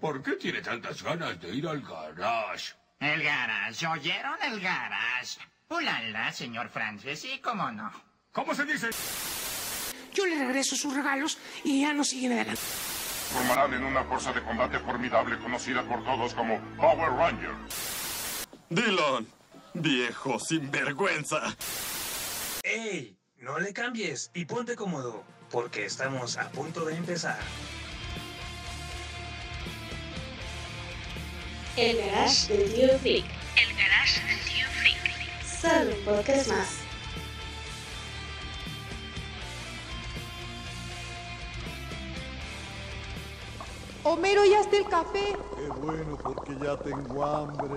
¿Por qué tiene tantas ganas de ir al garage? El garage, ¿oyeron el garage? Ulala, señor Francis, sí, cómo no. ¿Cómo se dice? Yo le regreso sus regalos y ya no siguen adelante. Formarán en una fuerza de combate formidable conocida por todos como Power Rangers. Dylan, viejo sinvergüenza. ¡Ey! No le cambies y ponte cómodo, porque estamos a punto de empezar. El garage del tío Freak. El garage del tío Freak. Solo un podcast más. Homero, ya está el café. Qué bueno, porque ya tengo hambre.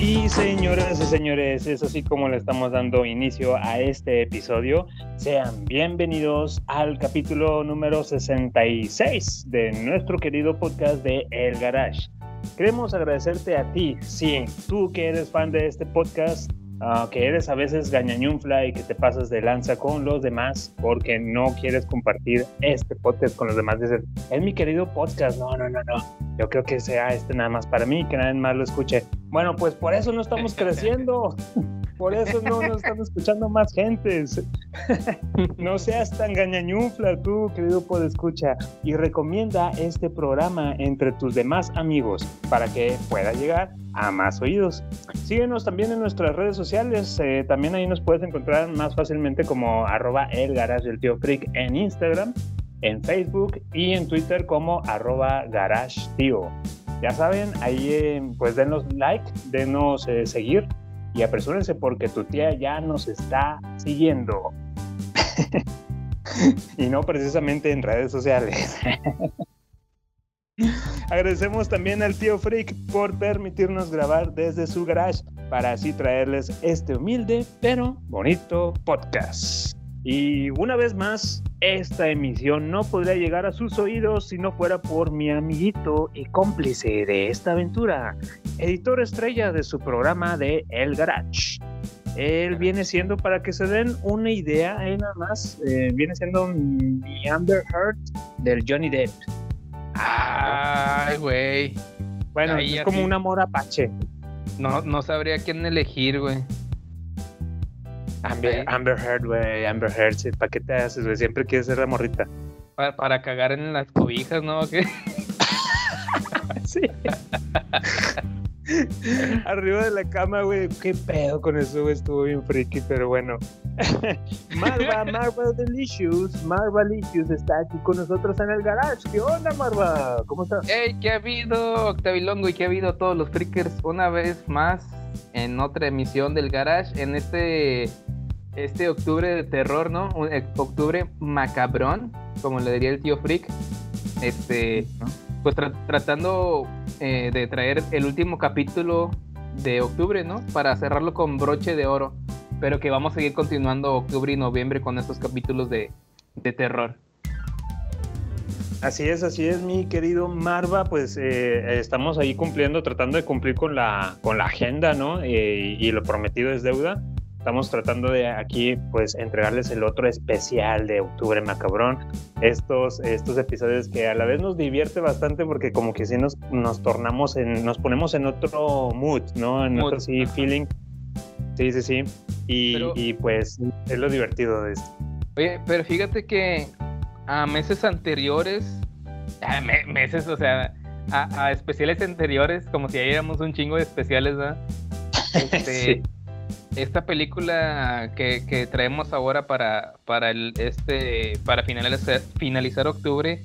Y señoras y señores, es así como le estamos dando inicio a este episodio. Sean bienvenidos al capítulo número 66 de nuestro querido podcast de El Garage. Queremos agradecerte a ti, sí, tú que eres fan de este podcast, uh, que eres a veces gañañunfla y que te pasas de lanza con los demás porque no quieres compartir este podcast con los demás. Dicen, es mi querido podcast. No, no, no, no. Yo creo que sea este nada más para mí, que nadie más lo escuche. Bueno, pues por eso no estamos creciendo. Por eso no nos están escuchando más gentes. no seas tan gañañufla tú, querido escucha y recomienda este programa entre tus demás amigos para que pueda llegar a más oídos. Síguenos también en nuestras redes sociales. Eh, también ahí nos puedes encontrar más fácilmente como arroba el garage del tío en Instagram, en Facebook y en Twitter como arroba garage tío. Ya saben, ahí eh, pues denos like, denos eh, seguir y apresúrense porque tu tía ya nos está siguiendo. y no precisamente en redes sociales. Agradecemos también al tío Freak por permitirnos grabar desde su garage para así traerles este humilde pero bonito podcast. Y una vez más, esta emisión no podría llegar a sus oídos si no fuera por mi amiguito y cómplice de esta aventura, editor estrella de su programa de El Garage. Él viene siendo, para que se den una idea, nada más, eh, viene siendo mi Amber Heard del Johnny Depp. Ay, güey. Bueno, Ahí es como un amor apache. No, no sabría quién elegir, güey. Amber. Amber Heard, güey, Amber Heard, sí, ¿para qué te haces, güey? Siempre quieres ser la morrita. Para, para cagar en las cobijas, ¿no? ¿Qué? Sí. Arriba de la cama, güey. Qué pedo con eso, güey. Estuvo bien friki, pero bueno. Marva, Marva Delicious, Marva Delicious está aquí con nosotros en el garage. ¿Qué onda, Marva? ¿Cómo estás? ¡Ey! ¿Qué ha habido, Octavilongo? ¿Y qué ha habido todos los freakers? Una vez más en otra emisión del Garage en este, este octubre de terror, ¿no? Un octubre macabrón, como le diría el tío Freak. Este, pues tra- tratando eh, de traer el último capítulo de octubre, ¿no? Para cerrarlo con broche de oro. Pero que vamos a seguir continuando octubre y noviembre con estos capítulos de, de terror. Así es, así es, mi querido Marva. Pues eh, estamos ahí cumpliendo, tratando de cumplir con la, con la agenda, ¿no? Eh, y lo prometido es deuda. Estamos tratando de aquí, pues, entregarles el otro especial de Octubre Macabrón. Estos, estos episodios que a la vez nos divierte bastante porque como que sí nos, nos tornamos en, nos ponemos en otro mood, ¿no? En Mood, otro sí, feeling. Sí, sí, sí. Y, Pero- y pues es lo divertido de esto. Oye, pero fíjate que a meses anteriores, a me- meses, o sea, a, a especiales anteriores, como si ya éramos un chingo de especiales, ¿verdad? Este, Sí. Esta película que, que traemos ahora para, para el este para finalizar, finalizar octubre,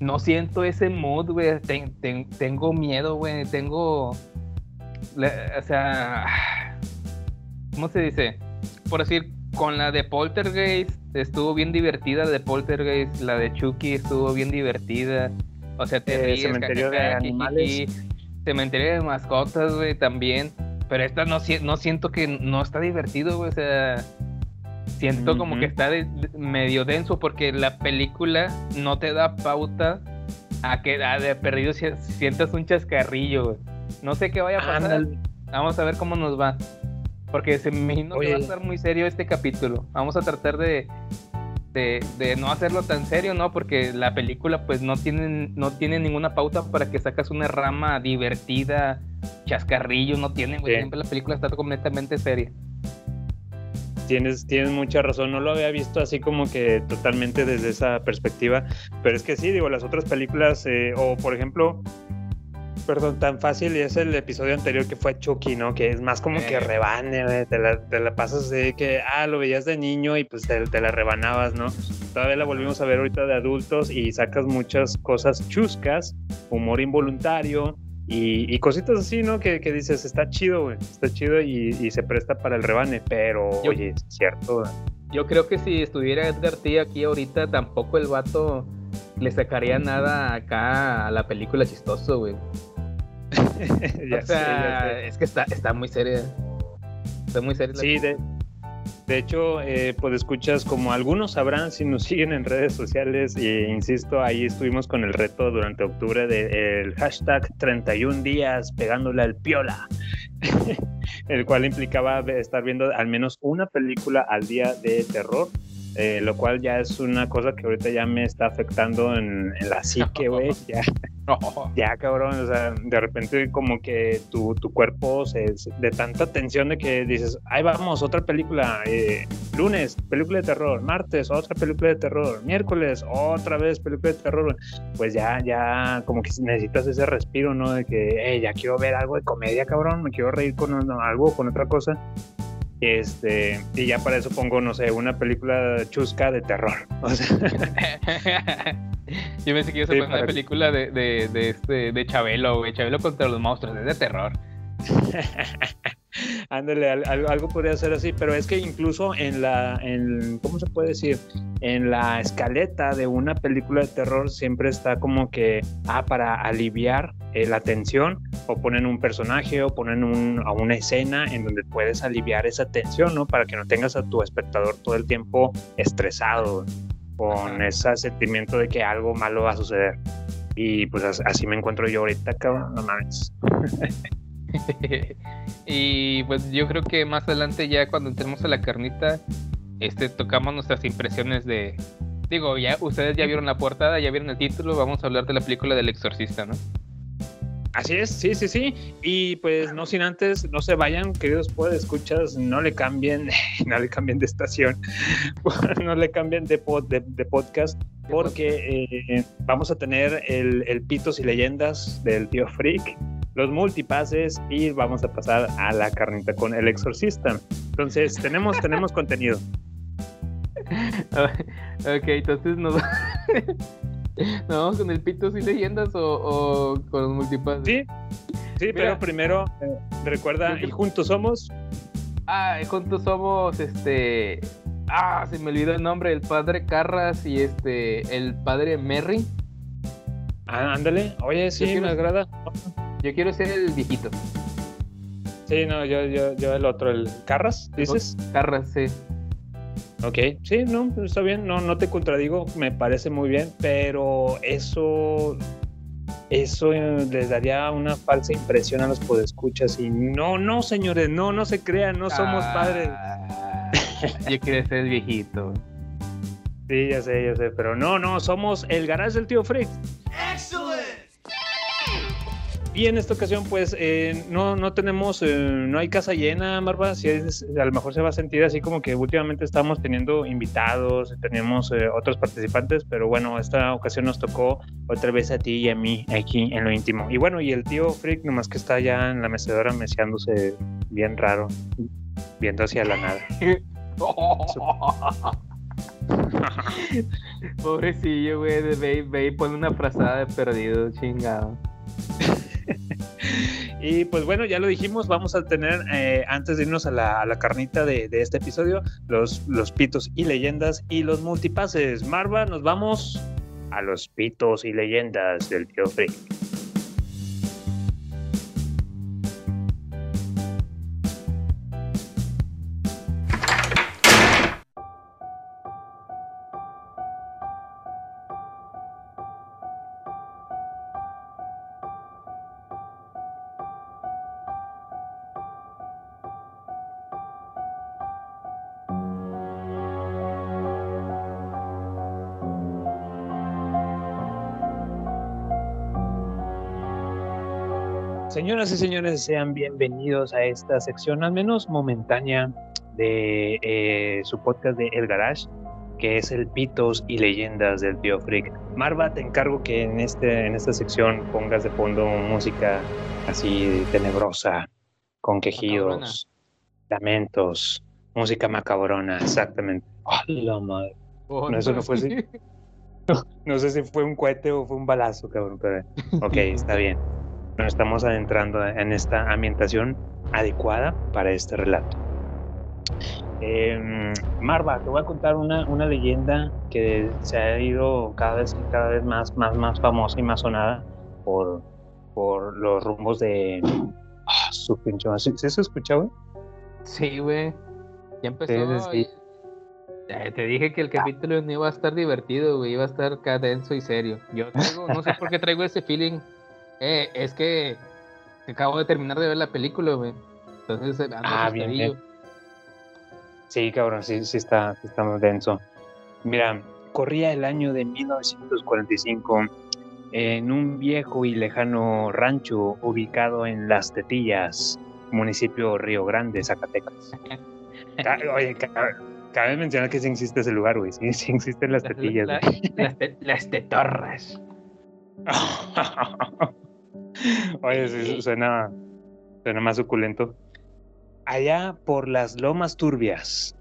no siento ese mood, güey. Ten- ten- tengo miedo, güey. Tengo. la- o sea. ¿Cómo se dice? Por decir, con la de Poltergeist estuvo bien divertida, la de Poltergeist, la de Chucky estuvo bien divertida. O sea, te Eh, ríes, Cementerio de Animales. Cementerio de mascotas, güey, también. Pero esta no, si- no siento que no está divertido, güey. O sea, siento como que está de- de- medio denso porque la película no te da pauta a que a de perdido si- sientas un chascarrillo, güey. No sé qué vaya a pasar. Vamos a ver cómo nos va. Porque se me imagino que Oye. va a estar muy serio este capítulo. Vamos a tratar de, de, de no hacerlo tan serio, ¿no? Porque la película pues no tiene, no tiene ninguna pauta para que sacas una rama divertida, chascarrillo, no tiene, güey. Sí. Siempre la película está completamente seria. Tienes, tienes mucha razón, no lo había visto así como que totalmente desde esa perspectiva, pero es que sí, digo, las otras películas, eh, o por ejemplo, perdón, tan fácil y es el episodio anterior que fue Chucky, ¿no? Que es más como que Eh. rebane, te la, te la pasas de que, ah, lo veías de niño y pues te, te la rebanabas, ¿no? Todavía la volvimos a ver ahorita de adultos y sacas muchas cosas chuscas, humor involuntario, y, y cositas así, ¿no? Que, que dices, está chido, güey, está chido y, y se presta para el rebane, pero Yo- oye, es cierto. Yo creo que si estuviera Edgar T aquí ahorita, tampoco el vato le sacaría nada acá a la película chistoso, güey. ya o sé, sea, ya sé. es que está, está muy seria. Está muy seria. Sí, de, de hecho, eh, pues escuchas como algunos sabrán si nos siguen en redes sociales, e insisto, ahí estuvimos con el reto durante octubre del hashtag 31 días pegándole al piola, el cual implicaba estar viendo al menos una película al día de terror. Eh, lo cual ya es una cosa que ahorita ya me está afectando en, en la psique, güey. Ya, ya, cabrón, o sea, de repente como que tu, tu cuerpo se, de tanta tensión de que dices, ahí vamos, otra película, eh, lunes, película de terror, martes, otra película de terror, miércoles, otra vez película de terror, pues ya, ya como que necesitas ese respiro, ¿no? De que, hey, ya quiero ver algo de comedia, cabrón, me quiero reír con algo, con otra cosa. Este, y ya para eso pongo, no sé, una película chusca de terror. O sea, Yo pensé que ibas a poner una película de, de, de este, de Chabelo, güey. Chabelo contra los monstruos, es de terror. Ándale, al- al- algo podría ser así, pero es que incluso en la, en, ¿cómo se puede decir? En la escaleta de una película de terror siempre está como que, ah, para aliviar eh, la tensión, o ponen un personaje, o ponen un, a una escena en donde puedes aliviar esa tensión, ¿no? Para que no tengas a tu espectador todo el tiempo estresado, con ese sentimiento de que algo malo va a suceder. Y pues as- así me encuentro yo ahorita, cabrón, no mames. y pues yo creo que más adelante ya cuando entremos a la carnita, este tocamos nuestras impresiones de digo, ya ustedes ya vieron la portada, ya vieron el título, vamos a hablar de la película del exorcista, ¿no? Así es, sí, sí, sí. Y pues no sin antes, no se vayan, queridos escuchas, no le cambien, no le cambien de estación, no le cambien de, pod- de, podcast, porque eh, vamos a tener el Pitos y Leyendas del tío Freak, los multipases y vamos a pasar a la carnita con el exorcista. Entonces, tenemos, tenemos contenido. ok, entonces nos, ¿nos vamos con el Pitos y Leyendas o, o con los multipases? Sí, sí, Mira. pero primero, eh, recuerda, y juntos somos. Ah, juntos somos este. Ah, se me olvidó el nombre, el padre Carras y este. el padre Merry. Ah, ándale, oye, sí, me agrada. Yo quiero ser el viejito. Sí, no, yo, yo, yo el otro, el Carras, dices. Carras, sí. Ok, sí, no, está bien, no, no te contradigo, me parece muy bien, pero eso, eso eh, les daría una falsa impresión a los podescuchas y no, no, señores, no, no se crean, no somos Ah, padres. Yo quiero ser el viejito. Sí, ya sé, ya sé, pero no, no, somos el garage del tío Freak. Y en esta ocasión, pues, eh, no, no tenemos, eh, no hay casa llena, Marva. Si es- a lo mejor se va a sentir así como que últimamente estamos teniendo invitados, tenemos eh, otros participantes, pero bueno, esta ocasión nos tocó otra vez a ti y a mí aquí en lo íntimo. Y bueno, y el tío Freak, nomás que está ya en la mecedora meciándose bien raro, viendo hacia la nada. Pobrecillo, güey, ve, ve y pone una frazada de perdido, chingado. Y pues bueno, ya lo dijimos, vamos a tener, eh, antes de irnos a la, carnita de, este episodio, los, pitos y leyendas y los multipases. Marva, nos vamos a los pitos y leyendas del tío Freak. Señoras y señores, sean bienvenidos a esta sección, al menos momentánea, de eh, su podcast de El Garage, que es el Pitos y Leyendas del Tío Freak. Marva, te encargo que en, este, en esta sección pongas de fondo música así tenebrosa, con quejidos, lamentos, música macabrona, exactamente. ¡Oh, la madre! Oh, no, eso no fue así. No, no sé si fue un cohete o fue un balazo, cabrón, pero ok, está bien nos estamos adentrando en esta ambientación adecuada para este relato. Eh, Marva, te voy a contar una, una, leyenda que se ha ido cada vez, cada vez más, más, más famosa y más sonada por, por los rumbos de oh, su pincho. ¿Sí, ¿Sí se escucha, güey? Sí, güey. Ya empezó. Sí, sí. Ya te dije que el capítulo no iba a estar divertido, güey. Iba a estar cadenso y serio. Yo traigo, no sé por qué traigo ese feeling eh, es que acabo de terminar de ver la película, güey. Entonces, ando ah, bien, bien, Sí, cabrón, sí, sí está, sí está muy denso. Mira, corría el año de 1945 en un viejo y lejano rancho ubicado en Las Tetillas, municipio Río Grande, Zacatecas. Oye, cabe mencionar que sí existe ese lugar, güey. Sí, sí existen las tetillas. La, la, las, te, las tetorras. Oye, sí, suena, suena más suculento. Allá por las lomas turbias.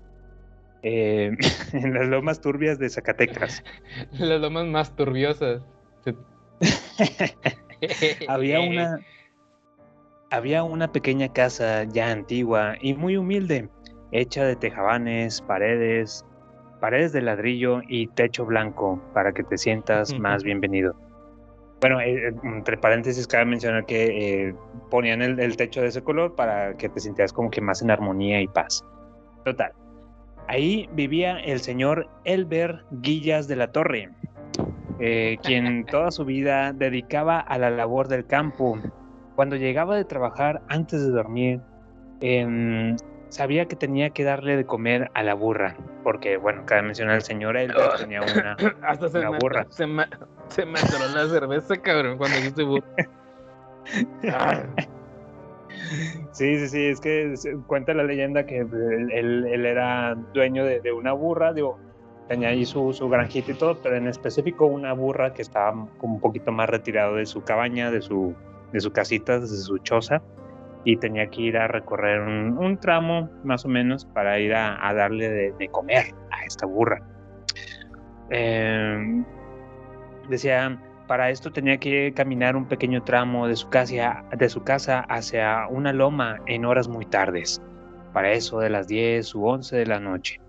Eh, en las lomas turbias de Zacatecas. las lomas más turbiosas. había una. Había una pequeña casa ya antigua y muy humilde, hecha de tejabanes, paredes, paredes de ladrillo y techo blanco para que te sientas más bienvenido. Bueno, eh, entre paréntesis, cabe mencionar que eh, ponían el, el, techo de ese color para que te sintieras como que más en armonía y paz. Total. Ahí vivía el señor Elber Guillas de la Torre, eh, quien toda su vida dedicaba a la labor del campo. Cuando llegaba de trabajar antes de dormir, eh, sabía que tenía que darle de comer a la burra, porque, bueno, cabe mencionar el señor Elber tenía una, Hasta se una me, burra. Se me, se me atoró la cerveza, cabrón, cuando dijiste burra. Sí, sí, sí, es que cuenta la leyenda que él, él, él era dueño de, de, una burra, digo, tenía ahí su, su, granjita y todo, pero en específico una burra que estaba un poquito más retirado de su cabaña, de su, de su casita, de su choza, y tenía que ir a recorrer un, tramo más o menos para ir a, darle de, comer a esta burra. Eh, decía, para esto tenía que caminar un pequeño tramo de su, casa, de su casa hacia una loma en horas muy tardes, para eso de las 10 u 11 de la noche.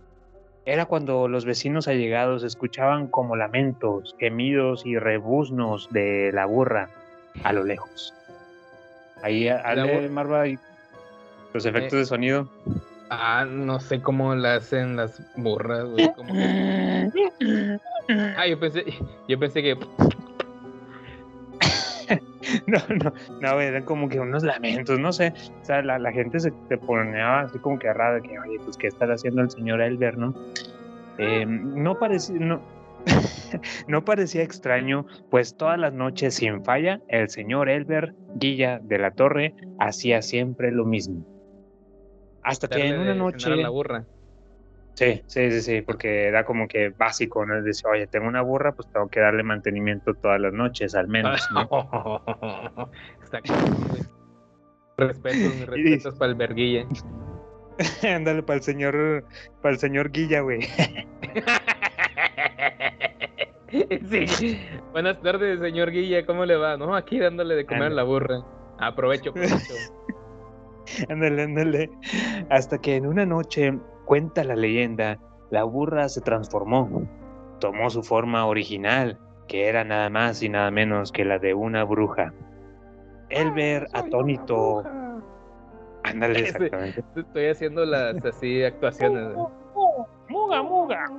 Era cuando los vecinos allegados escuchaban como lamentos, gemidos y rebuznos de la burra a lo lejos. Ahí, Ale, Marva, y los efectos eh, de sonido. Ah, no sé cómo la hacen las burras, güey. Como. Ah, yo pensé, yo pensé que no, no, no, eran como que unos lamentos, no sé. O sea, la, la gente se, se, ponía así como que rara, que, oye, pues, ¿qué está haciendo el señor Elber, no? Eh, no parecía, no, no parecía extraño, pues todas las noches sin falla, el señor Elber Guilla de la Torre hacía siempre lo mismo. Hasta que en una noche. La burra. Sí, sí, sí, sí, porque era como que básico, ¿no? Decía, oye, tengo una burra, pues tengo que darle mantenimiento todas las noches, al menos, ¿no? Respetos, mis respetos para el verguilla. Ándale, para el señor, para el señor Guilla, güey. sí. Buenas tardes, señor Guilla, ¿cómo le va? No, aquí dándole de comer a la burra. Aprovecho, aprovecho. Ándale, ándale. Hasta que en una noche, cuenta la leyenda, la burra se transformó. Tomó su forma original, que era nada más y nada menos que la de una bruja. Elber, atónito. Ándale, exactamente. Estoy haciendo las así actuaciones. Muga, muga.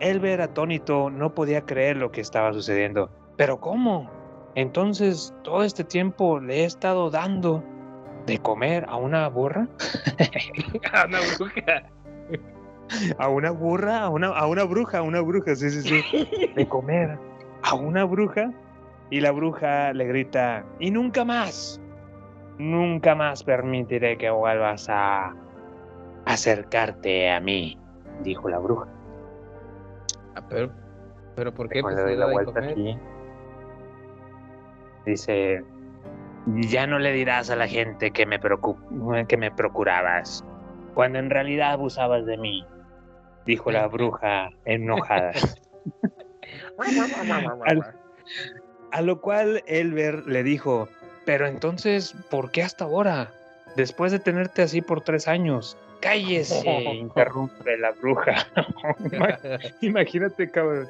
Elber, atónito, no podía creer lo que estaba sucediendo. ¿Pero cómo? Entonces, todo este tiempo le he estado dando de comer a una burra. a una bruja. A una burra, a una, a una bruja, a una bruja, sí, sí, sí. De comer a una bruja. Y la bruja le grita, y nunca más, nunca más permitiré que vuelvas a acercarte a mí, dijo la bruja. Pero, pero ¿por qué? Pues, le doy la vuelta comer. aquí, dice, ya no le dirás a la gente que me, preocup- que me procurabas, cuando en realidad abusabas de mí, dijo la bruja enojada. Al- a lo cual Elber le dijo, pero entonces, ¿por qué hasta ahora? Después de tenerte así por tres años. Cállese, interrumpe la bruja. Ima- imagínate, cabrón.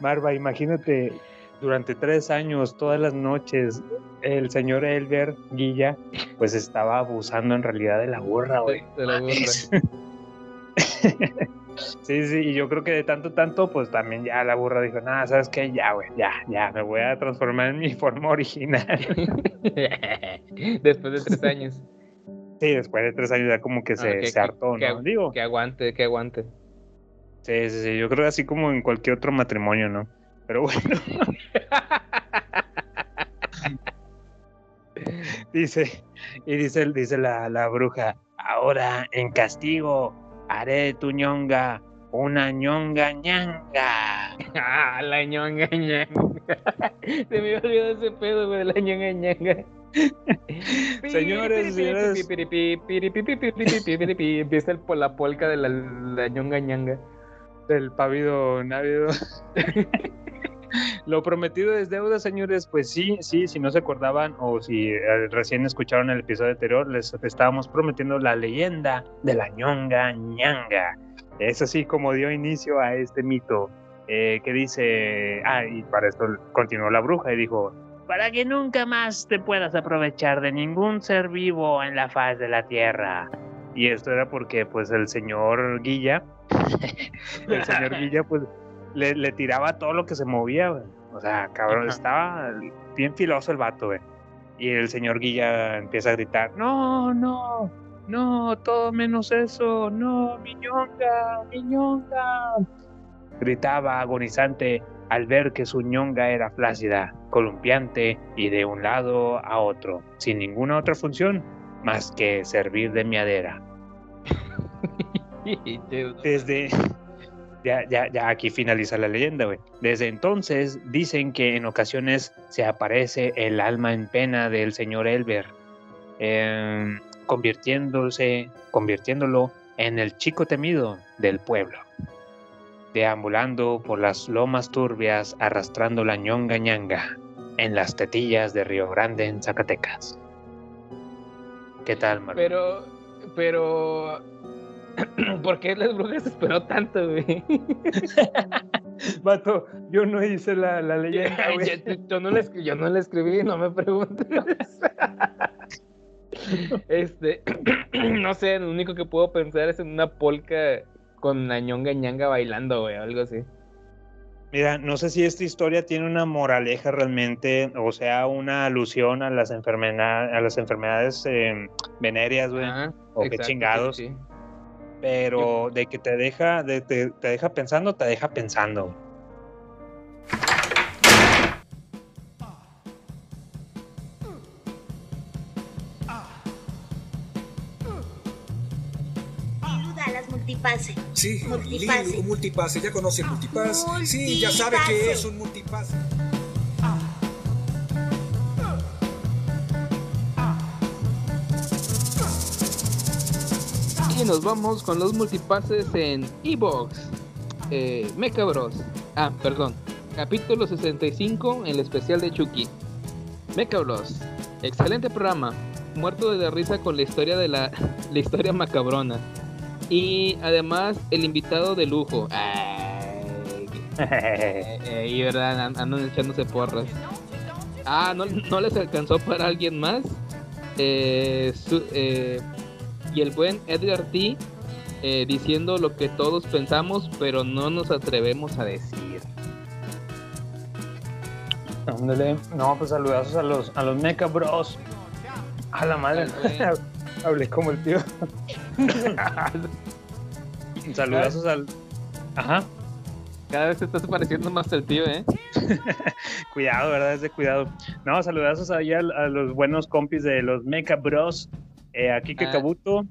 Marva, imagínate durante tres años, todas las noches, el señor Elber Guilla, pues estaba abusando en realidad de la burra, güey. De la burra. Sí, sí, y yo creo que de tanto, tanto, pues también ya la burra dijo, nada, ¿sabes qué? Ya, güey, ya, ya, me voy a transformar en mi forma original. Después de tres años. Sí, después de tres años ya como que se, Ah, que- se hartó, que- ¿no? Digo, Que aguante, que aguante. sí, sí, sí, yo creo así como en cualquier otro matrimonio, ¿no? Pero bueno. dice, y dice, dice la, la bruja, ahora en castigo haré de tu ñonga una ñonga ñanga. Ah, la ñonga ñanga. Se me olvidado ese pedo, güey, de la ñonga ñanga. Señores, señores. Empieza el, la polca de la, la ñonga ñanga. del pavido návido. Lo prometido es deuda, señores. Pues sí, sí, si no se acordaban o si eh, recién escucharon el episodio anterior, les estábamos prometiendo la leyenda de la ñonga ñanga. Es así como dio inicio a este mito eh, que dice, ah, y para esto continuó la bruja y dijo, para que nunca más te puedas aprovechar de ningún ser vivo en la faz de la tierra. Y esto era porque pues el señor Guilla, el señor Guilla pues le, le tiraba todo lo que se movía, güey. O sea, cabrón, Ajá. estaba bien filoso el vato, güey. Y el señor Guilla empieza a gritar, no, no, no, todo menos eso, no, mi ñonga, mi ñonga. Gritaba agonizante al ver que su ñonga era flácida, columpiante y de un lado a otro, sin ninguna otra función más que servir de miadera. Desde. Ya, ya, ya aquí finaliza la leyenda, güey. Desde entonces dicen que en ocasiones se aparece el alma en pena del señor Elber, em, convirtiéndose, convirtiéndolo en el chico temido del pueblo, deambulando por las lomas turbias, arrastrando la ñonga ñanga en las tetillas de Río Grande en Zacatecas. ¿Qué tal, Marco? Pero, pero. ¿Por qué las brujas esperó tanto, güey? Vato, yo no hice la, la leyenda, güey. yo, yo no la escribí, yo no la escribí, no me preguntes. este, no sé, lo único que puedo pensar es en una polca con la ñonga ñanga bailando, güey, o algo así. Mira, no sé si esta historia tiene una moraleja realmente, o sea, una alusión a las enfermedades, a las enfermedades eh, venéreas, güey, Ajá, o qué chingados, sí, sí. pero de que te deja, de, te, te deja pensando, te deja pensando. Multipase. Sí, Multipase. Un multipase. ¿Ya conoce el multipass? Sí, ya sabe que es un multipase. Y nos vamos con los multipases en Evox. Eh, Mecha Bros. Ah, perdón. Capítulo 65, el especial de Chucky. Mecha Bros. Excelente programa. Muerto de la risa con la historia de la, la historia macabrona. Y además el invitado de lujo. Ay, eh, eh, y verdad, an- andan echándose porras. Ah, no, no les alcanzó para alguien más. Eh, su- eh, y el buen Edgar T. eh, diciendo lo que todos pensamos, pero no nos atrevemos a decir. Ándale. No, pues saludazos a los, a los Mecha Bros. A la madre. Hablé como el tío. saludazos al. Ajá. Cada vez te estás pareciendo más al tío, ¿eh? Cuidado, ¿verdad? Es de cuidado. No, saludazos ahí a, a los buenos compis de los Mecha Bros. Eh, a Kike Ah. Kabuto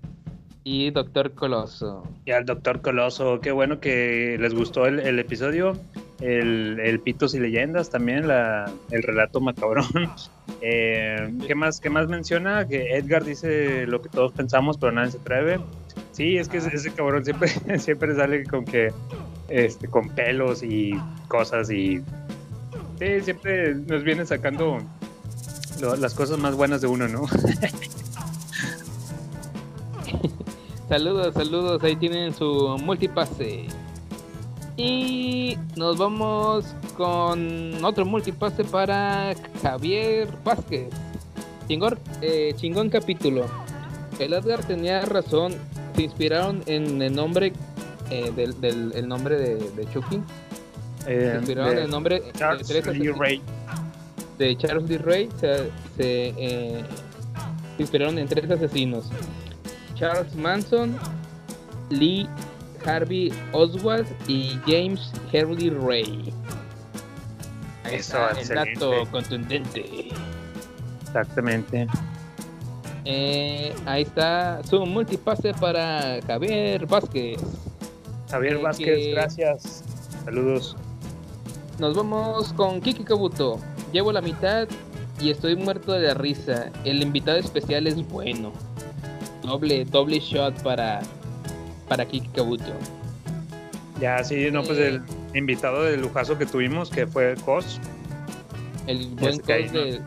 Y Doctor Coloso. y al Doctor Coloso. Qué bueno que les gustó el, el episodio. El, el Pitos y Leyendas también, la, el relato macabrón. Eh, ¿qué, más, ¿Qué más menciona? Que Edgar dice lo que todos pensamos, pero nadie se atreve. Sí, es que ese, ese cabrón siempre, siempre sale con que este, con pelos y cosas y sí, siempre nos viene sacando lo- las cosas más buenas de uno, ¿no? Saludos, saludos, ahí tienen su multipase. Y nos vamos con otro multipase para Javier Vázquez. Chingón, eh, chingón capítulo. El Edgar tenía razón, se inspiraron en el nombre eh, del, del- el nombre de, de Chucky. Eh, se inspiraron en de el nombre de Charles asesinos. Ray. de Charles Lee Ray se, se, eh, se inspiraron en tres asesinos: Charles Manson, Lee Harvey Oswald y James Hurley Ray. Ahí Eso, está el dato contundente. Exactamente. Eh, ahí está su multipase para Javier Vázquez. Javier Eh, Vázquez, que- gracias. Saludos. Nos vamos con Kiki Kabuto. Llevo la mitad y estoy muerto de la risa. El invitado especial es bueno. Doble, doble shot para, para Kiki Kabuto. Ya, sí, no, pues Eh. el invitado de lujazo que tuvimos, que fue Cos. El buen cos de.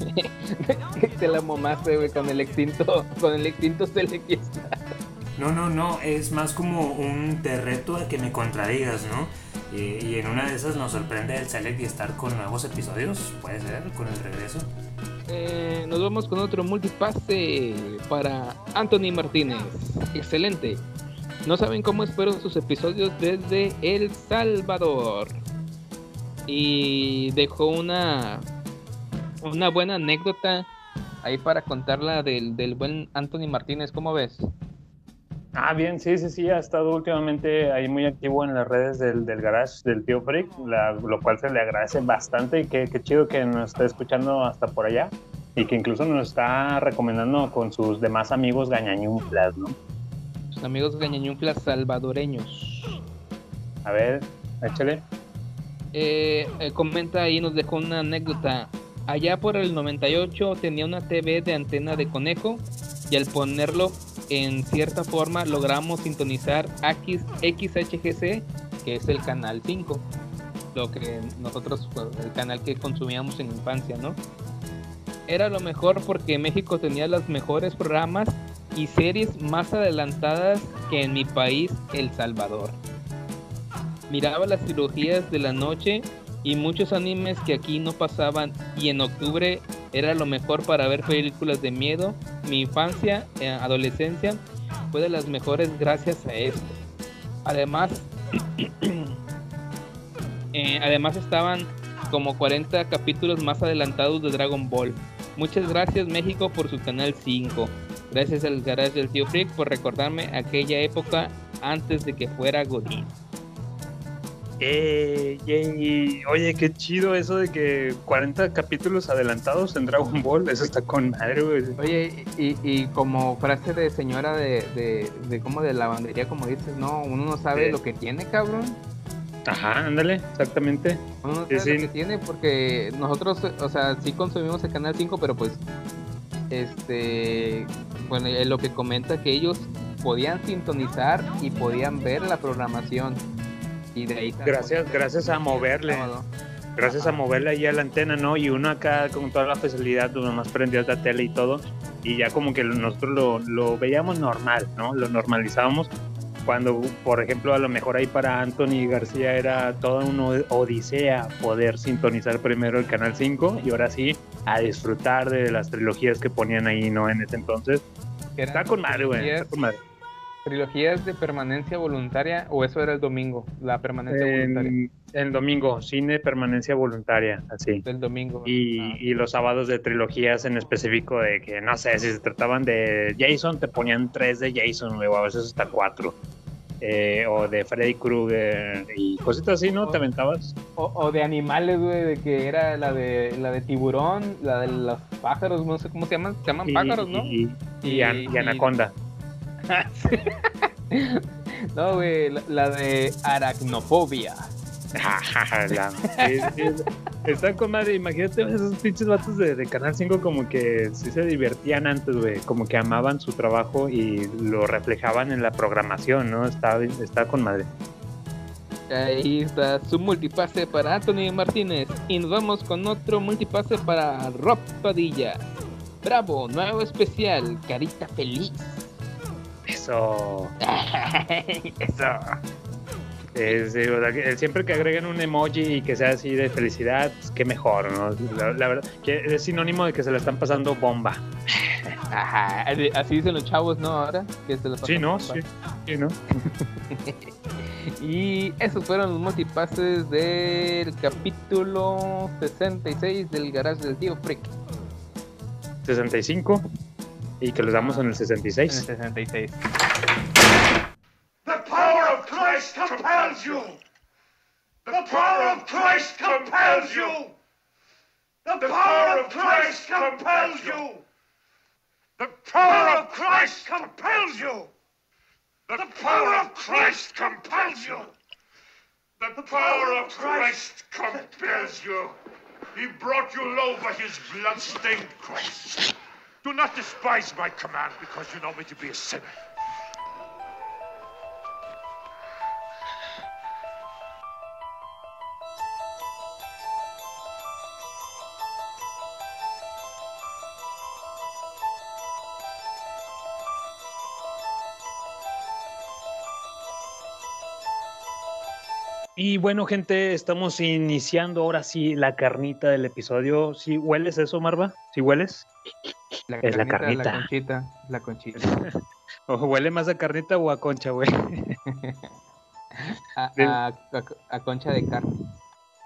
Te la mamaste, güey, con el extinto. Con el extinto Select Star. No, no, no, es más como un te reto a que me contradigas, ¿no? Y, y en una de esas nos sorprende el Select y estar con nuevos episodios, puede ser, con el regreso. Eh, nos vamos con otro multipase para Anthony Martínez. Excelente. No saben cómo espero sus episodios desde El Salvador. Y dejó una una buena anécdota ahí para contarla del, del buen Anthony Martínez. ¿Cómo ves? Ah, bien, sí, sí, sí, ha estado últimamente ahí muy activo en las redes del, del garage del tío la- lo cual se le agradece bastante y qué, qué chido que nos está escuchando hasta por allá y que incluso nos está recomendando con sus demás amigos gañañumplas, ¿no? Amigos gañañunclas salvadoreños. A ver, échale. Eh, eh, comenta ahí, nos dejó una anécdota. Allá por el 98 tenía una TV de antena de conejo y al ponerlo en cierta forma logramos sintonizar X, XHGC, que es el canal 5. Lo que nosotros, pues, el canal que consumíamos en infancia, ¿no? Era lo mejor porque México tenía los mejores programas y series más adelantadas que en mi país, El Salvador miraba las cirugías de la noche y muchos animes que aquí no pasaban y en octubre era lo mejor para ver películas de miedo. Mi infancia, eh, adolescencia fue de las mejores gracias a esto. Además, eh, además estaban como 40 capítulos más adelantados de Dragon Ball. Muchas gracias México por su canal 5. Gracias al garage del tío Freak por recordarme aquella época antes de que fuera Godín. Eh. Oye, qué chido eso de que 40 capítulos adelantados en Dragon Ball, eso está con madre, güey. Oye, y, y como frase de señora de, de, de como de lavandería, como dices, no, uno no sabe Sí. lo que tiene, cabrón. Ajá, ándale, exactamente. Uno no Sí, sabe lo sí. que tiene porque nosotros, o sea, sí consumimos el canal 5, pero pues, este, bueno, lo que comenta que ellos podían sintonizar y podían ver la programación. Y de ahí Gracias, gracias a moverle. gracias a moverle ahí a la antena, ¿no? Y uno acá con toda la facilidad, pues nomás prendió la tele y todo, y ya como que nosotros lo, lo veíamos normal, ¿no? Lo normalizábamos. Cuando, por ejemplo, a lo mejor ahí para Anthony García era toda una odisea poder sintonizar primero el canal 5 y ahora sí a disfrutar de las trilogías que ponían ahí, ¿no? En ese entonces. Está con madre, güey. Está con madre. ¿Trilogías de permanencia voluntaria o eso era el domingo? La permanencia voluntaria. El domingo, cine permanencia voluntaria, así. El domingo. Y, Ah. y los sábados de trilogías en específico de que, no sé, si se trataban de Jason, te ponían tres de Jason, o a veces hasta cuatro. Eh, o de Freddy Krueger y cositas así, ¿no? Te aventabas. O, o de animales, güey, de que era la de la de tiburón, la de los pájaros, no sé cómo se llaman, se llaman Y- pájaros, ¿no? Y, y an- y anaconda. no, güey, la, la de aracnofobia. La- sí, Está con madre, imagínate esos pinches vatos de, de Canal 5 como que sí se divertían antes, güey, como que amaban su trabajo y lo reflejaban en la programación, ¿no? Está, está con madre. Ahí está su multipase para Anthony Martínez. Y nos vamos con otro multipase para Rob Padilla. Bravo, nuevo especial, carita feliz. Eso. Eso. Eh, sí, o sea, que siempre que agreguen un emoji y que sea así de felicidad, pues, qué mejor, ¿no? La, la verdad, que es sinónimo de que se le están pasando bomba. Ajá, así dicen los chavos, ¿no? Ahora que se lo Sí, pasan ¿no? bomba. Sí, sí, ¿no? Y esos fueron los multipases del capítulo 66 del garage del tío Freak. 65 y que los damos en el 66. En el 66. The power of Christ compels you. The power of Christ compels you. The power of Christ compels you. The power of Christ compels you. The power of Christ compels you. The power of Christ compels you. He brought you low by his blood-stained cross. Do not despise my command because you know me to be a sinner. Y bueno, gente, estamos iniciando ahora sí la carnita del episodio. ¿Sí hueles eso, Marva? ¿Sí hueles? es la carnita. La conchita, la conchita. ¿O huele más a carnita o a concha, güey? A, a- a- a concha de carne.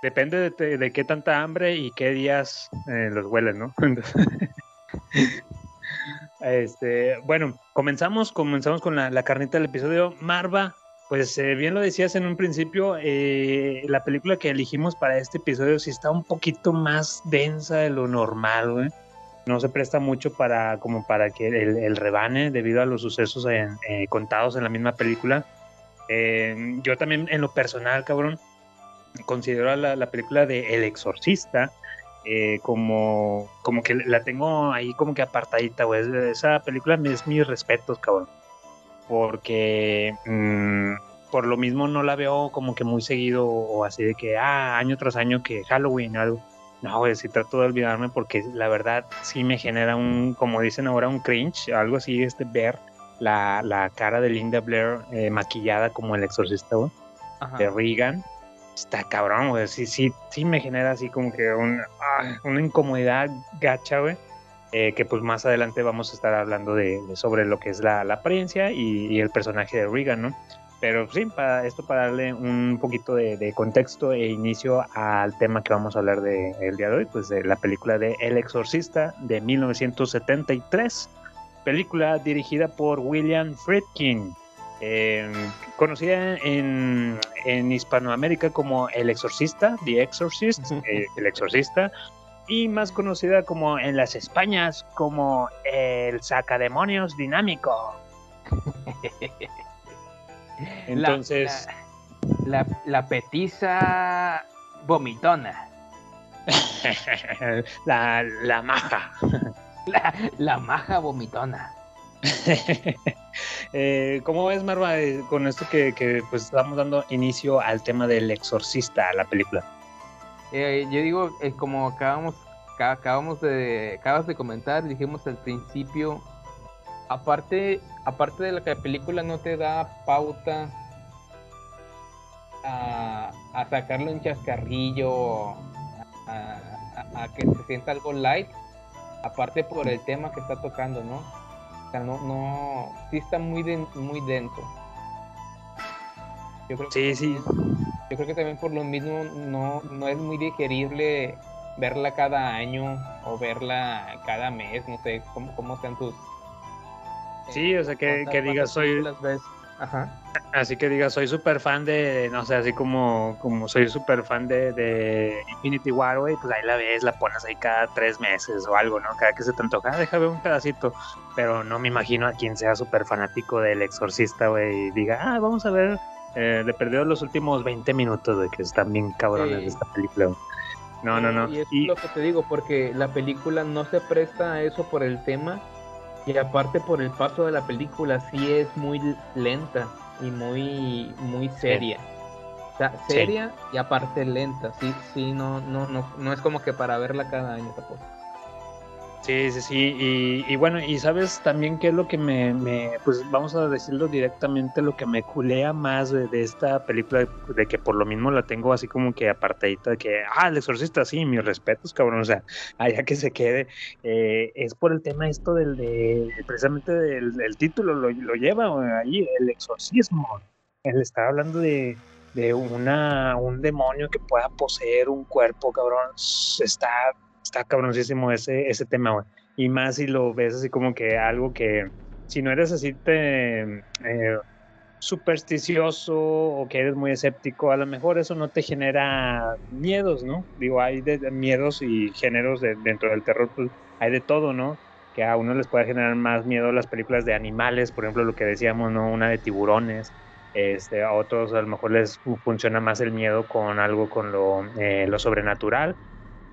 Depende de, te- de qué tanta hambre y qué días eh, los hueles, ¿no? este, bueno, comenzamos, comenzamos con la, la carnita del episodio. Marva, pues eh, bien lo decías en un principio, eh, la película que elegimos para este episodio sí está un poquito más densa de lo normal, güey. No se presta mucho para como para que el, el rebane debido a los sucesos en- eh, contados en la misma película. Eh, yo también en lo personal, cabrón, considero la, la película de El Exorcista eh, como, como que la tengo ahí como que apartadita, güey. Esa película es mis respetos, cabrón. Porque mm, por lo mismo no la veo como que muy seguido o así de que, ah, año tras año que Halloween o algo. No, güey, sí trato de olvidarme porque la verdad sí me genera un, como dicen ahora, un cringe, algo así, este ver la, la cara de Linda Blair eh, maquillada como el exorcista, güey, de Regan. Está cabrón, güey, sí, sí, sí me genera así como que un, ah, una incomodidad gacha, güey. Eh, que pues más adelante vamos a estar hablando de, de sobre lo que es la, la apariencia y, y el personaje de Regan, ¿no? Pero sí, para esto para darle un poquito de, de contexto e inicio al tema que vamos a hablar de, el día de hoy, pues de la película de El Exorcista de 1973, película dirigida por William Friedkin, eh, conocida en, en Hispanoamérica como El Exorcista, The Exorcist, eh, El Exorcista, y más conocida como en las Españas como El Sacademonios Dinámico. Entonces, La, la, la petiza vomitona. la, la maja. La, la maja vomitona. Eh, ¿Cómo ves, Marva, eh, con esto que, que, pues estamos dando inicio al tema del exorcista, la película? Eh, yo digo, eh, como acabamos, ca- acabamos de, acabas de comentar, dijimos al principio, aparte, aparte de la que la película no te da pauta a, a sacarle un chascarrillo, a, a- a que se sienta algo light, aparte por el tema que está tocando, ¿no? O sea, no, no, sí está muy, den- muy denso. Yo creo que Sí, sí. Yo creo que también por lo mismo no, no es muy digerible verla cada año o verla cada mes, no sé cómo, cómo sean tus... Sí, o sea, que, que digas soy, ves. Ajá. así que digas soy súper fan de, no sé, así como, como soy súper fan de, de Infinity War, güey, pues ahí la ves, la pones ahí cada tres meses o algo, ¿no? Cada que se te antoja, ah, déjame ver un pedacito, pero no me imagino a quien sea súper fanático del Exorcista, güey, y diga, ah, vamos a ver, eh, le perdió los últimos 20 minutos, güey, que están bien cabrones Sí. de esta película. No, no, no. Y es Y- lo que te digo, porque la película no se presta a eso por el tema y aparte por el paso de la película sí es muy lenta y muy muy seria. O sea, Sí. seria y aparte lenta, sí, sí, no, no, no, no es como que para verla cada año tampoco. Sí, sí, sí. Y, y bueno, y sabes también qué es lo que me, pues vamos a decirlo directamente, lo que me culea más de, esta película, de que por lo mismo la tengo así como que apartadita, de que, ah, el exorcista, sí, mis respetos, cabrón, o sea, allá que se quede, eh, es por el tema esto del, de, precisamente del, título, lo, lleva ahí, el exorcismo. Él está hablando de, de una, un demonio que pueda poseer un cuerpo, cabrón, está está cabroncísimo ese, ese tema. Y más si lo ves así como que algo que, si no eres así te, eh, supersticioso o que eres muy escéptico, a lo mejor eso no te genera miedos, ¿no? Digo, hay de, miedos y géneros de- dentro del terror, pues hay de todo, ¿no? Que a uno les puede generar más miedo las películas de animales, por ejemplo, lo que decíamos, ¿no? Una de tiburones. Este, a otros a lo mejor les fu- funciona más el miedo con algo con lo, eh, lo sobrenatural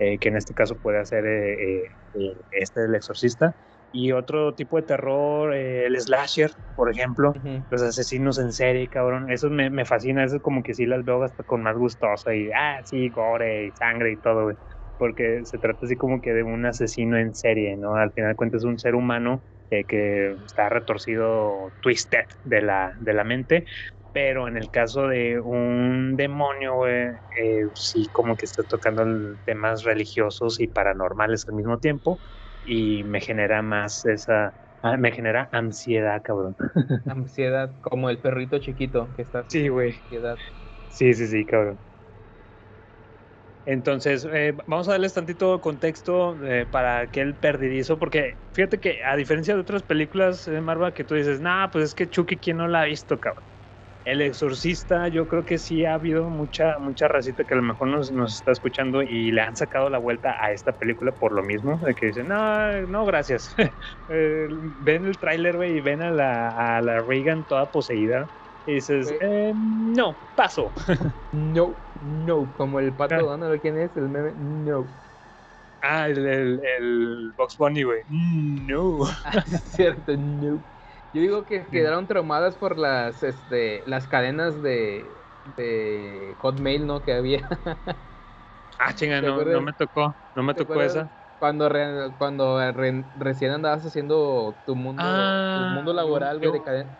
eh, que en este caso puede ser eh, eh, este el exorcista. Y otro tipo de terror, el slasher, por ejemplo, los asesinos en serie, cabrón. Eso me, me fascina, eso es como que sí las veo hasta con más gustoso y, ah, sí, gore y sangre y todo, güey. Porque se trata así como que de un asesino en serie, ¿no? Al final de cuentas es un ser humano que está retorcido, twisted de la, de la mente, pero en el caso de un demonio, güey, eh, sí como que está tocando temas religiosos y paranormales al mismo tiempo y me genera más esa, ah, me genera ansiedad, cabrón. Ansiedad, como el perrito chiquito que está. Sí, güey. Sí, sí, sí, cabrón. Entonces, eh, vamos a darles tantito contexto eh, para aquel perdidizo, porque fíjate que a diferencia de otras películas de Marvel que tú dices, nah, pues es que Chucky, ¿quién no la ha visto, cabrón? El Exorcista, yo creo que sí ha habido mucha, mucha racita que a lo mejor nos, nos está escuchando y le han sacado la vuelta a esta película por lo mismo, de que dicen, no, no, gracias. Eh, ven el tráiler, güey, y ven a la, a la Reagan toda poseída. Y dices, eh, no, paso. No, no, como el pato Donald, ¿quién es? El meme, no. Ah, el, el, el Box Bunny, güey. Mm, No. Ah, cierto, no. Yo digo que quedaron traumadas por las, este, las cadenas de, de Hotmail, ¿no? Que había. Ah, chinga, ¿Te no, no me tocó. No me ¿Te tocó acuerdas? esa. Cuando, re- cuando re- recién andabas haciendo tu mundo, Ah, tu mundo laboral, güey, de, caden-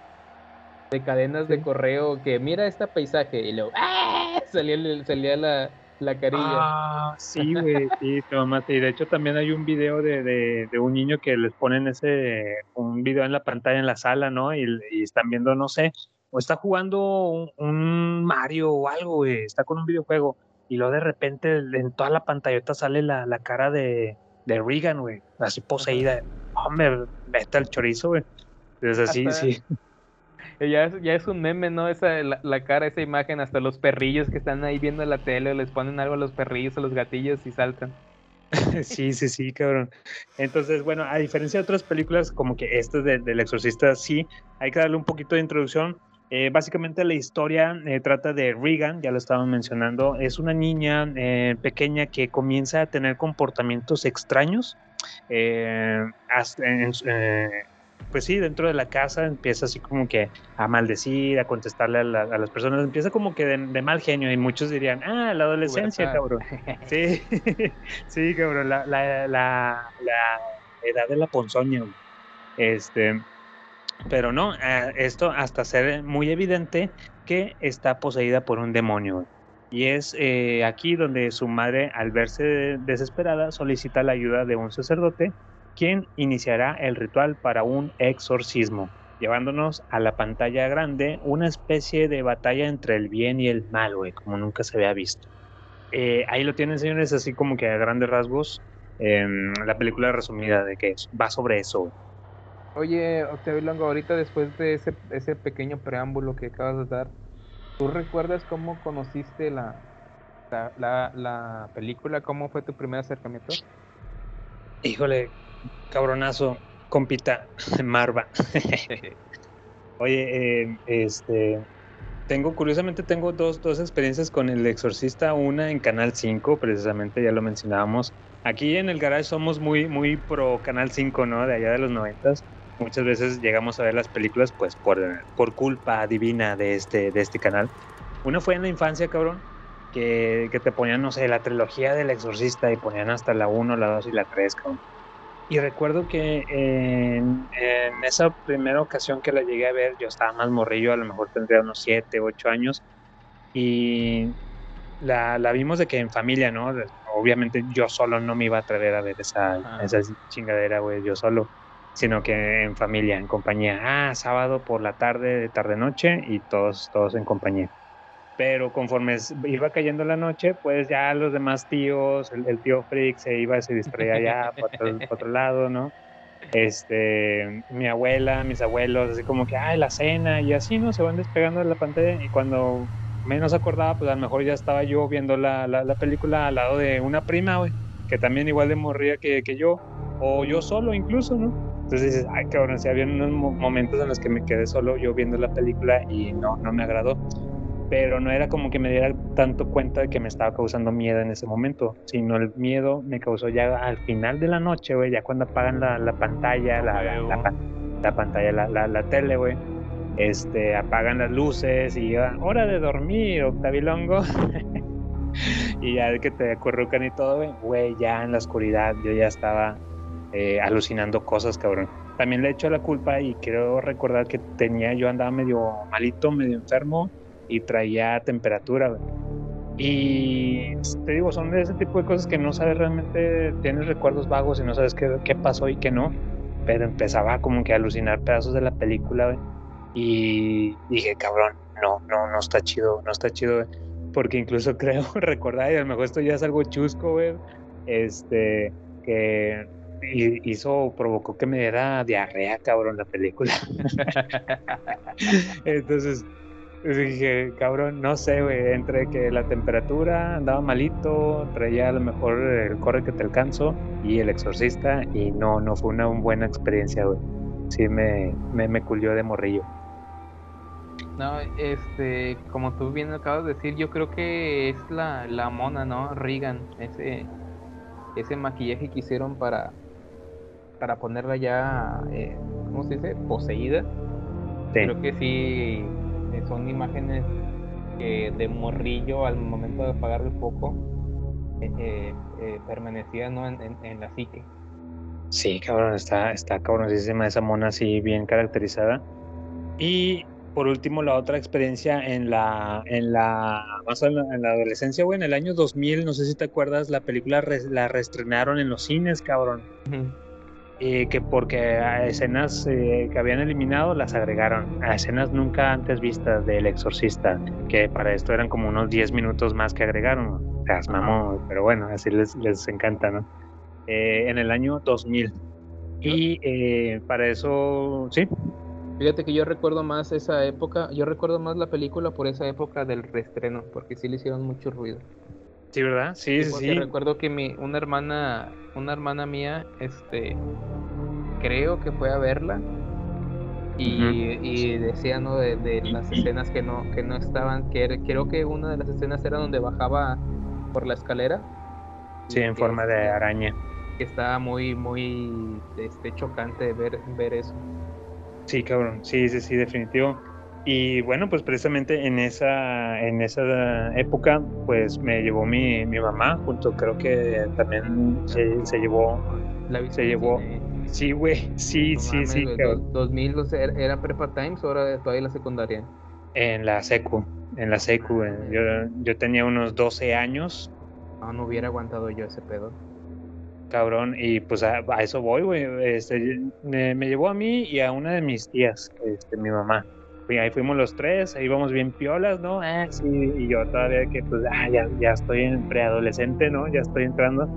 de cadenas de correo, que mira este paisaje, y luego, ¡ah! Salía, salía la, la carilla. Ah, sí, güey, sí, te mamaste. Y de hecho también hay un video de, de, de un niño que les ponen ese, un video en la pantalla en la sala, ¿no? Y, y están viendo, no sé, o está jugando un, un Mario o algo, güey, está con un videojuego. Y luego de repente en toda la pantallota sale la, la cara de, de Regan, güey, así poseída. Hombre, vete al chorizo, güey. Entonces así, Hasta- sí. Ya es, ya es un meme, ¿no? Esa, la, cara, esa imagen, hasta los perrillos que están ahí viendo la tele, les ponen algo a los perrillos, a los gatillos y saltan. Sí, sí, sí, cabrón. Entonces, bueno, a diferencia de otras películas como que esta de- del exorcista, sí, hay que darle un poquito de introducción. Eh, básicamente la historia eh, trata de Regan, ya lo estaban mencionando, es una niña eh, pequeña que comienza a tener comportamientos extraños. hasta pues sí, dentro de la casa empieza así como que a maldecir, a contestarle a, las personas, empieza como que de, mal genio y muchos dirían, ah, la adolescencia, cabrón. Sí, sí, cabrón, la, la, la, edad de la ponzoña. Este, pero no, eh, esto hasta ser muy evidente que está poseída por un demonio. Y es eh, aquí donde su madre, al verse desesperada, solicita la ayuda de un sacerdote, quien iniciará el ritual para un exorcismo, llevándonos a la pantalla grande una especie de batalla entre el bien y el mal, güey, como nunca se había visto. Eh, ahí lo tienen, señores, así como que a grandes rasgos, la película resumida de que va sobre eso. Oye, Octavio Longo, ahorita después de ese, ese pequeño preámbulo que acabas de dar, ¿tú recuerdas cómo conociste la, la, la, película? ¿Cómo fue tu primer acercamiento? Híjole, cabronazo, compita, Marva. Oye, eh, este, tengo, curiosamente tengo dos, dos experiencias con El Exorcista, una en Canal 5, precisamente, ya lo mencionábamos. Aquí en el garage somos muy, muy pro Canal 5, ¿no? De allá de los noventas muchas veces llegamos a ver las películas pues por, por culpa divina de este, de este canal. Una fue en la infancia, cabrón, que, que, te ponían, no sé, la trilogía del exorcista y ponían hasta la 1, la 2 y la 3, cabrón. Y recuerdo que en, en, esa primera ocasión que la llegué a ver, yo estaba más morrillo, a lo mejor tendría unos 7, 8 años, y la, la, vimos de que en familia, ¿no? Obviamente yo solo no me iba a atrever a ver esa, esa chingadera, güey, yo solo sino que en familia, en compañía. Ah, sábado por la tarde, de tarde-noche y todos, todos en compañía. Pero conforme iba cayendo la noche, pues ya los demás tíos, el, tío Frick se iba, se distraía ya por otro, lado, ¿no? Este, mi abuela, mis abuelos, así como que, ay, la cena, y así, ¿no? Se van despegando de la pantalla y cuando menos acordaba, pues a lo mejor ya estaba yo viendo la, la, película al lado de una prima, güey, que también igual de morría que, que yo, o yo solo incluso, ¿no? Entonces dices, ay cabrón, si había unos momentos en los que me quedé solo yo viendo la película y no, no me agradó. Pero no era como que me diera tanto cuenta de que me estaba causando miedo en ese momento, sino el miedo me causó ya al final de la noche, güey, ya cuando apagan la, la pantalla, la, la, pantalla, la, tele, güey. Este, apagan las luces y ya, hora de dormir, Octavilongo. y ya que te acurrucan y todo, güey, ya en la oscuridad yo ya estaba eh, alucinando cosas, cabrón. También le he hecho la culpa y quiero recordar que tenía, yo andaba medio malito, medio enfermo y traía temperatura, Y te digo, son de ese tipo de cosas que no sabes realmente, tienes recuerdos vagos y no sabes qué, qué pasó y qué no. Pero empezaba como que a alucinar pedazos de la película, Y dije, cabrón, no, no, no está chido, no está chido, Porque incluso creo recordar, y a lo mejor esto ya es algo chusco. Este, que hizo, provocó que me diera diarrea, cabrón, la película. Entonces dije, cabrón, no sé, güey, entre que la temperatura andaba malito, traía a lo mejor el corre que te alcanzo y el exorcista, y no, no fue una buena experiencia, güey. Sí, me, me, me culió de morrillo. No, este, como tú bien acabas de decir, yo creo que es la, la mona, ¿no? Regan, ese, ese maquillaje que hicieron para, para ponerla ya, eh, ¿cómo se dice? Poseída. Creo que sí, son imágenes que de morrillo al momento de apagar el foco eh, eh permanecían en, la psique. Sí, cabrón, está, está cabronísima esa mona así bien caracterizada. Y por último, la otra experiencia en la, en la, más en la, adolescencia, güey, en el año 2000, no sé si te acuerdas, la película la reestrenaron en los cines, cabrón que porque a escenas eh, que habían eliminado las agregaron a escenas nunca antes vistas del exorcista, que para esto eran como unos 10 minutos más que agregaron. O pero bueno, así les, les encanta, ¿no? Eh, en el año 2000. Y eh, para eso, sí. Fíjate que yo recuerdo más esa época, yo recuerdo más la película por esa época del reestreno, porque sí le hicieron mucho ruido. Sí, ¿verdad? Sí, sí, sí. Recuerdo que mi, una hermana, una hermana mía, este, creo que fue a verla y, decía, ¿no? De, las escenas que no, que no estaban, que creo que una de las escenas era donde bajaba por la escalera. Sí, en forma de araña. Que estaba muy, muy, este, chocante ver, ver eso. Sí, cabrón, sí, sí, sí, definitivo. Y bueno, pues precisamente en esa, en esa época, pues me llevó mi, mi mamá, junto creo que también se, se llevó, se llevó, sí, güey, sí, No sí, mames, sí, güey, cabrón. dos- 2000 o sea, era prepa times era todavía la secundaria. en la secu, en la secu, güey. yo, yo tenía unos 12 años, No, no hubiera aguantado yo ese pedo. cabrón, y pues a, a eso voy, güey, este, me, me llevó a mí y a una de mis tías, este, mi mamá. Fui- ahí fuimos los tres, ahí íbamos bien piolas, ¿no? Ah, sí, y yo todavía que pues, ah, ya, ya estoy en preadolescente, ¿no? Ya estoy entrando,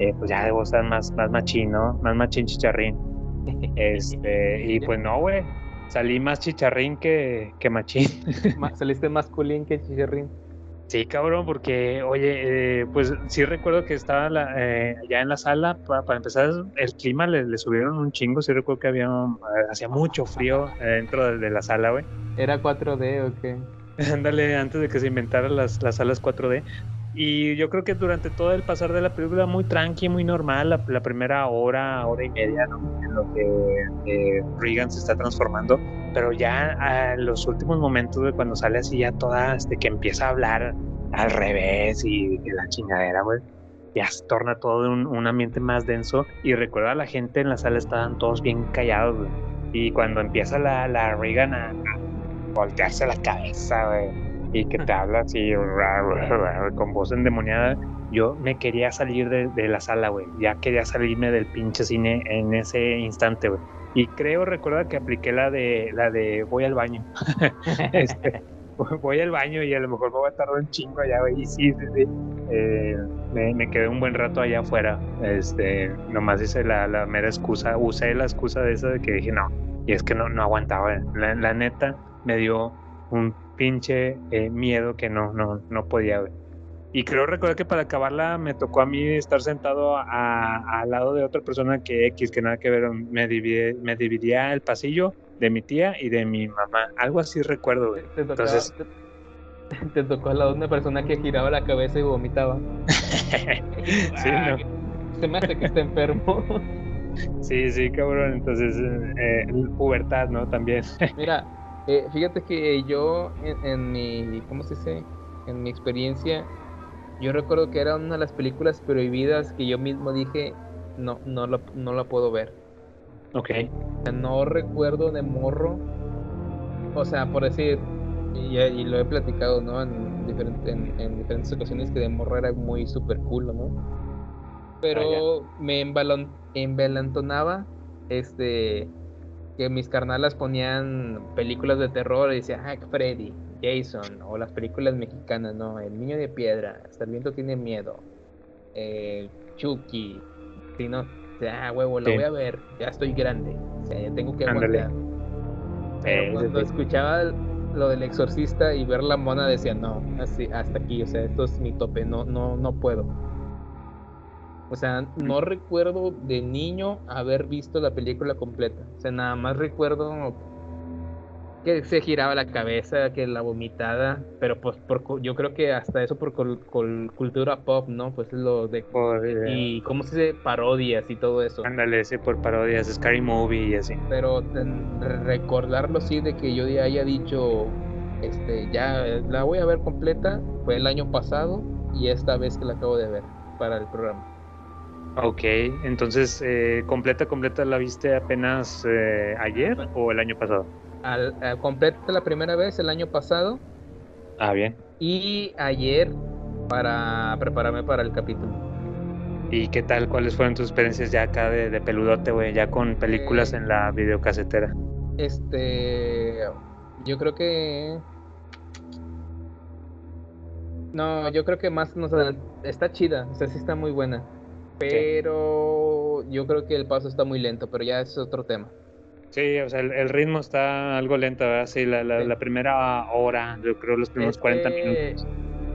eh, pues ya debo estar más, más machín, ¿no? Más machín chicharrín. Este, y pues no, güey, salí más chicharrín que, que machín. Ma- Saliste más culín que chicharrín. Sí, cabrón, porque, oye, eh, pues sí recuerdo que estaba la, eh, allá en la sala, pa- para empezar, el clima le, le subieron un chingo, sí recuerdo que había, eh, hacía mucho frío eh, dentro de, de la sala, güey. ¿Era 4D o qué? Ándale, antes de que se inventaran las, las salas 4D. Y yo creo que durante todo el pasar de la película, muy tranqui, muy normal, la, la primera hora, hora y media, ¿no? En lo que eh, Regan se está transformando. Pero ya a los últimos momentos, de cuando sale así, ya toda, este, que empieza a hablar al revés y de la chingadera, güey. Ya se torna todo un, un ambiente más denso. Y recuerdo a la gente en la sala estaban todos bien callados, güey. Y cuando empieza la, la Regan a, a voltearse la cabeza, güey y que te habla así con voz endemoniada, yo me quería salir de, la sala, güey. Ya quería salirme del pinche cine en ese instante, güey. Y creo, recuerda que apliqué la de la de voy al baño. Este, voy al baño y a lo mejor me voy a tardar un chingo allá, güey. Y sí, sí, sí. Eh, me, me quedé un buen rato allá afuera. Este, nomás hice la, la mera excusa, usé la excusa de esa de que dije no. Y es que no, no aguantaba. La, la neta me dio un pinche eh, miedo que no, no, no podía ver. Y creo recordar que para acabarla me tocó a mí estar sentado a- al lado de otra persona que X, que nada que ver, me, divide- me dividía el pasillo de mi tía y de mi mamá. Algo así recuerdo, güey. Te tocaba- Entonces, te, te tocó al lado de una persona que giraba la cabeza y vomitaba. sí, no. Se me hace que está enfermo. Sí, sí, cabrón. Entonces, eh, pubertad, ¿no? También. Mira, eh, fíjate que yo en, en mi, ¿cómo se dice? En mi experiencia, yo recuerdo que era una de las películas prohibidas que yo mismo dije, no, no la, no la puedo ver. ok. No recuerdo de morro, o sea, por decir, y, y lo he platicado, ¿no? En, diferente- en, en diferentes ocasiones que de morro era muy super cool, ¿no? Pero me embalon, embalantonaba, este, que mis carnalas ponían películas de terror y decían, ah, Freddy, Jason, o las películas mexicanas, ¿no? El niño de piedra, hasta el viento tiene miedo, eh, Chucky, si no, o sea, ah, huevo, la Sí. voy a ver, ya estoy grande, o sea, ya tengo que aguantar. Pero Eh, cuando sí. escuchaba lo del exorcista y ver la mona decía, no, así, hasta aquí, o sea, esto es mi tope, no, no, no puedo. O sea, no recuerdo de niño haber visto la película completa. O sea, nada más recuerdo que se giraba la cabeza, que la vomitada, pero pues por, yo creo que hasta eso por cul- cul- cultura pop, ¿no? Pues lo de... Por, eh, Y cómo se dice, parodias y todo eso. ándale, sí, por parodias, Scary Movie y así. Pero ten- recordarlo así de que yo ya haya dicho, este, ya la voy a ver completa, fue el año pasado y esta vez que la acabo de ver para el programa. Ok, entonces, eh, ¿completa, completa la viste apenas eh, ayer o el año pasado? Al, a- completa la primera vez el año pasado Ah, bien. y ayer para prepararme para el capítulo. ¿Y qué tal? ¿Cuáles fueron tus experiencias ya acá de, de peludote, güey? Ya con películas Eh, en la videocasetera. Este, yo creo que no, yo creo que más nos está chida, o sea, sí está muy buena. Pero yo creo que el paso está muy lento, pero ya es otro tema. Sí, o sea, el, el ritmo está algo lento, ¿verdad? Sí, la, la, Sí. la primera hora, yo creo los primeros 40 Este, minutos.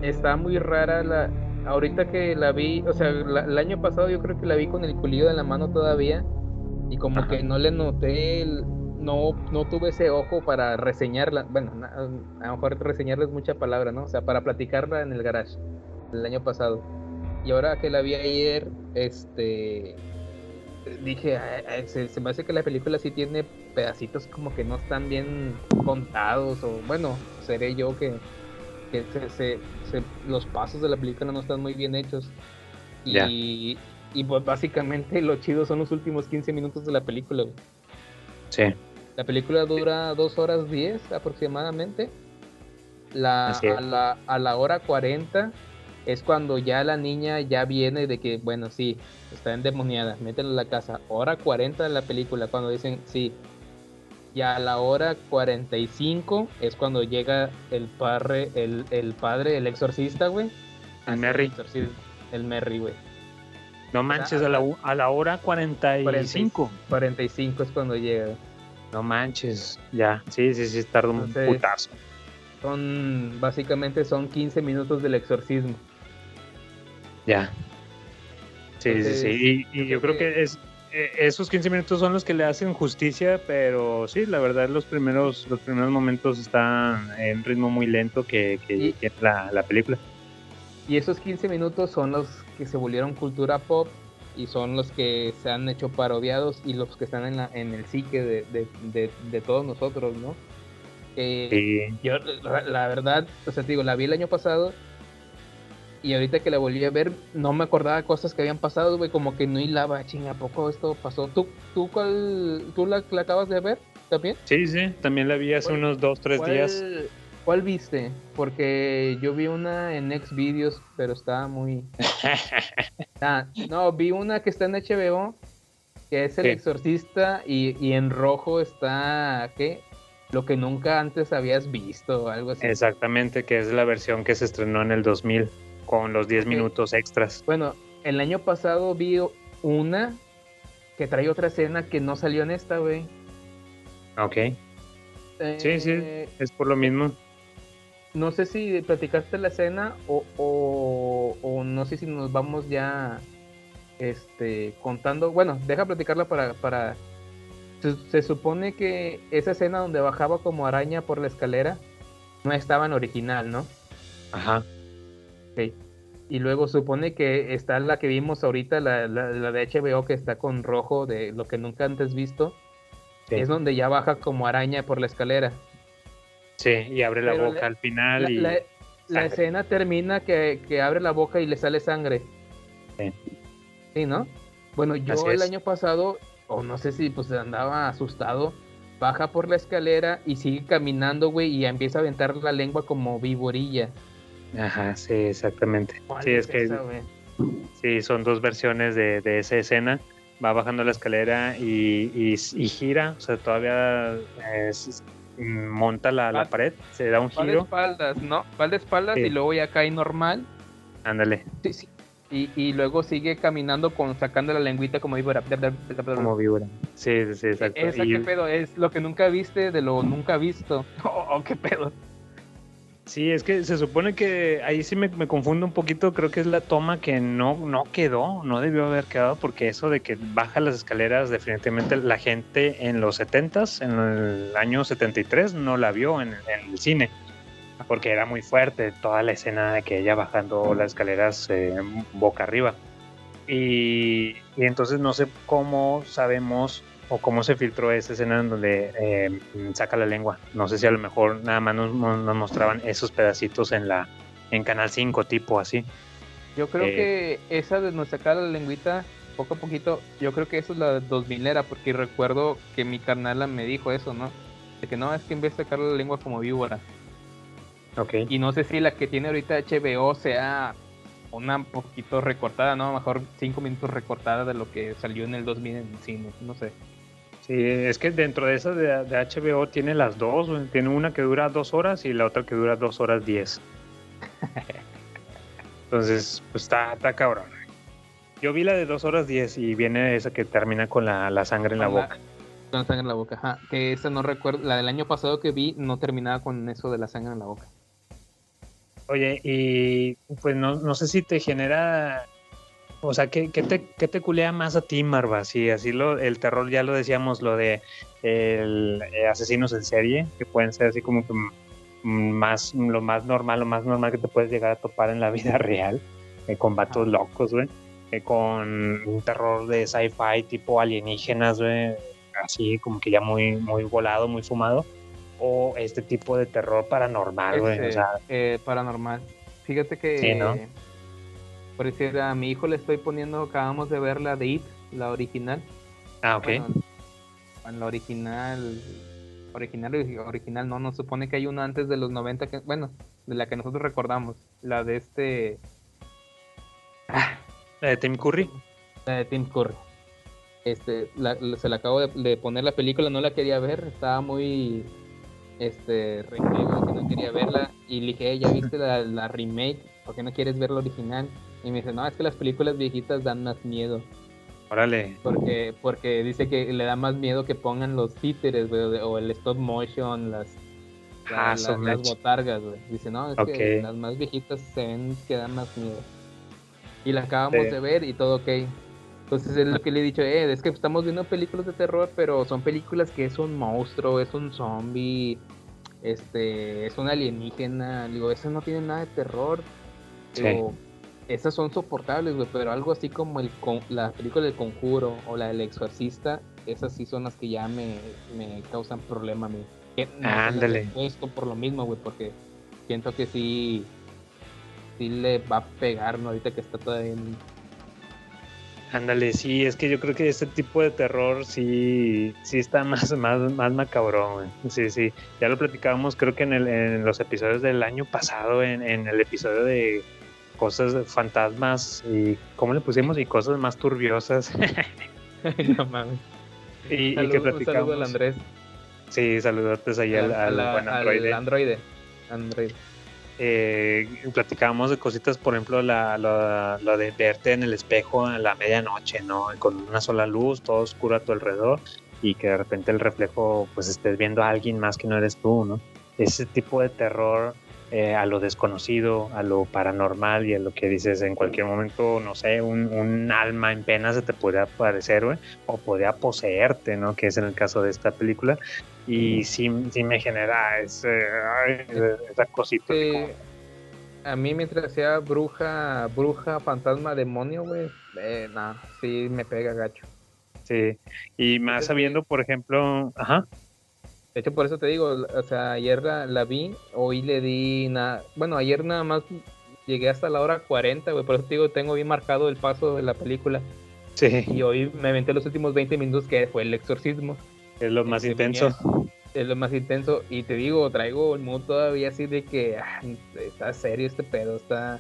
Está muy rara la. Ahorita que la vi, o sea, la- el año pasado yo creo que la vi con el culillo en la mano todavía. Y como Ajá. que no le noté, el- no, no tuve ese ojo para reseñarla. Bueno, a lo mejor reseñarla es mucha palabra, ¿no? O sea, para platicarla en el garage el año pasado. Y ahora que la vi ayer, este. dije, "Ay, ay, se, se me hace que la película sí tiene pedacitos como que no están bien contados, o bueno, seré yo que, que se, se- los pasos de la película no están muy bien hechos. Y, y pues básicamente lo chido son los últimos 15 minutos de la película. güey. Sí. La película dura 2 horas 10 aproximadamente. La, a, la, a la hora 40 es cuando ya la niña ya viene de que, bueno, sí, está endemoniada, métela a la casa. Hora 40 de la película, cuando dicen, sí. Y a la hora 45 es cuando llega el padre, el, el padre, el exorcista, güey. hacer Merry. exorcismo. El Merry, güey. No manches, a la, a la hora 45. 45 es cuando llega. No manches. Ya, sí, sí, sí, tarda un Entonces- putazo. Son, básicamente son 15 minutos del exorcismo. Ya. Sí, Entonces, sí, sí. Y, y yo creo que es eh, esos 15 minutos son los que le hacen justicia, pero sí, la verdad los primeros los primeros momentos están en ritmo muy lento que, que Y- la, la película. Y esos 15 minutos son los que se volvieron cultura pop y son los que se han hecho parodiados y los que están en, la, en el psique de, de, de- de todos nosotros, ¿no? Eh, Sí. Yo, la, la verdad, o sea, te digo, la vi el año pasado y ahorita que la volví a ver, no me acordaba cosas que habían pasado, güey, como que no hilaba, chinga, ¿a poco esto pasó? ¿Tú, tú, cuál, tú la, la acabas de ver también? Sí, sí, también la vi hace ¿Cuál- unos dos, tres ¿Cuál- días. ¿Cuál viste? Porque yo vi una en Xvideos, pero estaba muy... Ah, no, vi una que está en HBO, que es El. Exorcista, y, y en rojo está, ¿qué? Lo que nunca antes habías visto, o algo así. Exactamente, que es la versión que se estrenó en el 2000 con los 10 Ok. minutos extras. Bueno, el año pasado vi una que trae otra escena que no salió en esta, güey. Ok. Sí, sí, Eh, es por lo mismo. No sé si platicaste la escena o, o, o no sé si nos vamos ya este, contando. Bueno, deja platicarla para... para... Se, se supone que esa escena donde bajaba como araña por la escalera no estaba en original, ¿no? Ajá. Y luego supone que está la que vimos ahorita, la, la, la de HBO que está con rojo de lo que nunca antes visto. Sí. Es donde ya baja como araña por la escalera. Sí, y abre la Pero boca la- al final La, y la- escena termina que, que abre la boca y le sale sangre. Sí. Sí, ¿no? Bueno, yo Así el es. año pasado, o no sé si pues andaba asustado, baja por la escalera y sigue caminando, güey, y empieza a aventar la lengua como viborilla. Ajá, sí, exactamente. ¿Cuál Sí, es que esa, sí, son dos versiones de, de esa escena. Va bajando la escalera y, y- y gira, o sea, todavía monta la, la Va- pared, se da un Va de giro. espaldas, ¿no? Va de espaldas Sí. y luego ya cae normal. Ándale, Sí, sí. Y, y luego sigue caminando con sacando la lengüita como víbora. como vibra. Sí, sí, exacto. Esa Y- qué pedo, es lo que nunca viste de lo nunca visto. Oh, oh, qué pedo. Sí, es que se supone que ahí sí me, me confundo un poquito, creo que es la toma que no, no quedó, no debió haber quedado, porque eso de que baja las escaleras, definitivamente la gente en los 70s, en el año 73, no la vio en, en el cine, porque era muy fuerte toda la escena de que ella bajando las escaleras eh, boca arriba. Y, y entonces no sé cómo sabemos o cómo se filtró esa escena en donde eh, saca la lengua. No sé si a lo mejor nada más nos, mostraban esos pedacitos en la en Canal 5, tipo así. Yo creo Eh. que esa de nos sacar la lengüita poco a poquito, yo creo que eso es la 2000 era, porque recuerdo que mi carnala me dijo eso, ¿no? De que no, es que en vez de sacar la lengua como víbora. Ok. Y no sé si la que tiene ahorita HBO sea una poquito recortada, ¿no? A lo mejor cinco minutos recortada de lo que salió en el 2000 en cine, no sé. Sí, es que dentro de esa de, de HBO tiene las dos, tiene una que dura dos horas y la otra que dura dos horas diez. Entonces, pues está, está cabrón. Yo vi la de dos horas diez y viene esa que termina con la, la sangre en la- boca. Con la sangre en la boca, ajá. Que esa no recuerdo, la del año pasado que vi no terminaba con eso de la sangre en la boca. Oye, y pues no, no sé si te genera, o sea, ¿qué, qué te, qué te culea más a ti, Marva? Si así lo, el terror ya lo decíamos, lo de el, eh, asesinos en serie, que pueden ser así como que más, lo más normal, lo más normal que te puedes llegar a topar en la vida real, eh, con vatos locos, güey. eh, con un terror de sci-fi tipo alienígenas, güey, así como que ya muy, muy volado, muy fumado, o este tipo de terror paranormal, güey. Este, O sea, eh, paranormal. Fíjate que Sí, ¿no? Por decir a mi hijo le estoy poniendo, acabamos de ver la de It, la original. ah, ok. Bueno, en la original, original, original, no, nos supone que hay una antes de los 90, que, bueno, de la que nosotros recordamos, la de este, ¿La de Tim Curry? la de Tim Curry. Este, la- se la acabo de, de poner la película, no la quería ver, estaba muy, este, que no quería verla, y le dije, "Eh, ¿ya viste la, la remake? ¿Por qué no quieres ver la original? Y me dice, no, es que las películas viejitas dan más miedo. Órale. Porque, porque dice que le da más miedo que pongan los títeres, güey, o el stop motion, las, la- Ah, las botargas, güey. Dice, no, es que las más viejitas se ven que dan más miedo. Y la acabamos Sí. de ver y todo ok. Entonces es lo que le he dicho, eh, es que estamos viendo películas de terror, pero son películas que es un monstruo, es un zombie, este, es un alienígena. Digo, eso no tiene nada de terror. Sí. Esas son soportables, güey, pero algo así como el con- la película del conjuro o la del exorcista, esas sí son las que ya me, me causan problema a mí. Ándale. he puesto por lo mismo, güey, porque siento que sí, sí le va a pegar, ¿no? Ahorita que está todavía en... Ándale, sí, es que yo creo que este tipo de terror sí, sí está más, más, más macabrón, güey. Sí, sí. Ya lo platicábamos, creo que en, el, en los episodios del año pasado, en, en el episodio de cosas fantasmas y cómo le pusimos y cosas más turbiosas. no mames. y, que un saludo platicamos. al Andrés. Sí, saludotes ahí al, al la- al androide. androide. Android. eh, platicábamos de cositas, por ejemplo, la, la, lo de verte en el espejo a la medianoche, ¿no? Con una sola luz, todo oscuro a tu alrededor y que de repente el reflejo, pues estés viendo a alguien más que no eres tú, ¿no? Ese tipo de terror eh, a lo desconocido, a lo paranormal y a lo que dices en cualquier momento, no sé, un, un alma en pena se te puede aparecer, güey, o podría poseerte, ¿no? Que es en el caso de esta película. Y sí, sí me genera ese, ay, esa cosita. como- a mí mientras sea bruja, bruja, fantasma, demonio, güey, eh, no, sí me pega gacho. Sí, y más sabiendo, por ejemplo, ajá, De hecho, por eso te digo, o sea, ayer la, la vi, hoy le di nada, bueno, ayer nada más llegué hasta la hora 40, güey, por eso te digo, tengo bien marcado el paso de la película. sí, Y hoy me aventé los últimos 20 minutos que fue el exorcismo. es lo más intenso. venía- Es lo más intenso. Y te digo, traigo el mood todavía así de que ah, está serio este pedo, está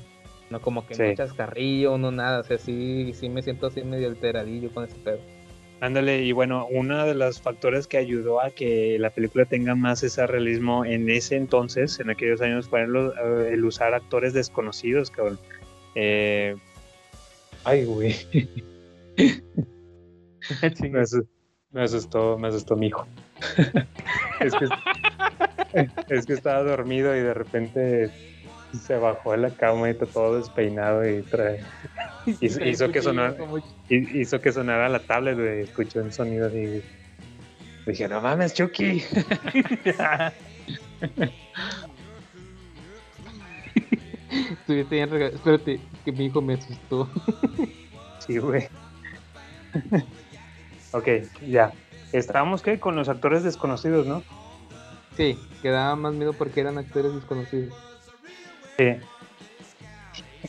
no como que Sí. no chascarrillo, no nada. O sea, sí, sí me siento así medio alteradillo con ese pedo. Ándale, y bueno, uno de los factores que ayudó a que la película tenga más ese realismo en ese entonces, en aquellos años, fue eh, el usar actores desconocidos, cabrón. Eh, Ay, güey. me, asu- me asustó, me asustó mi hijo. es, que, es que estaba dormido y de repente se bajó de la cama y está todo despeinado y trae, hizo, hizo que sonara, hi- hizo que sonara la tablet, güey. Escuchó un sonido así. Dije, no mames, Chucky. Estuviste bien rega- Espérate, que mi hijo me asustó. Sí, güey. ok, ya. Estábamos que con los actores desconocidos, ¿no? Sí, que daba más miedo porque eran actores desconocidos. Sí.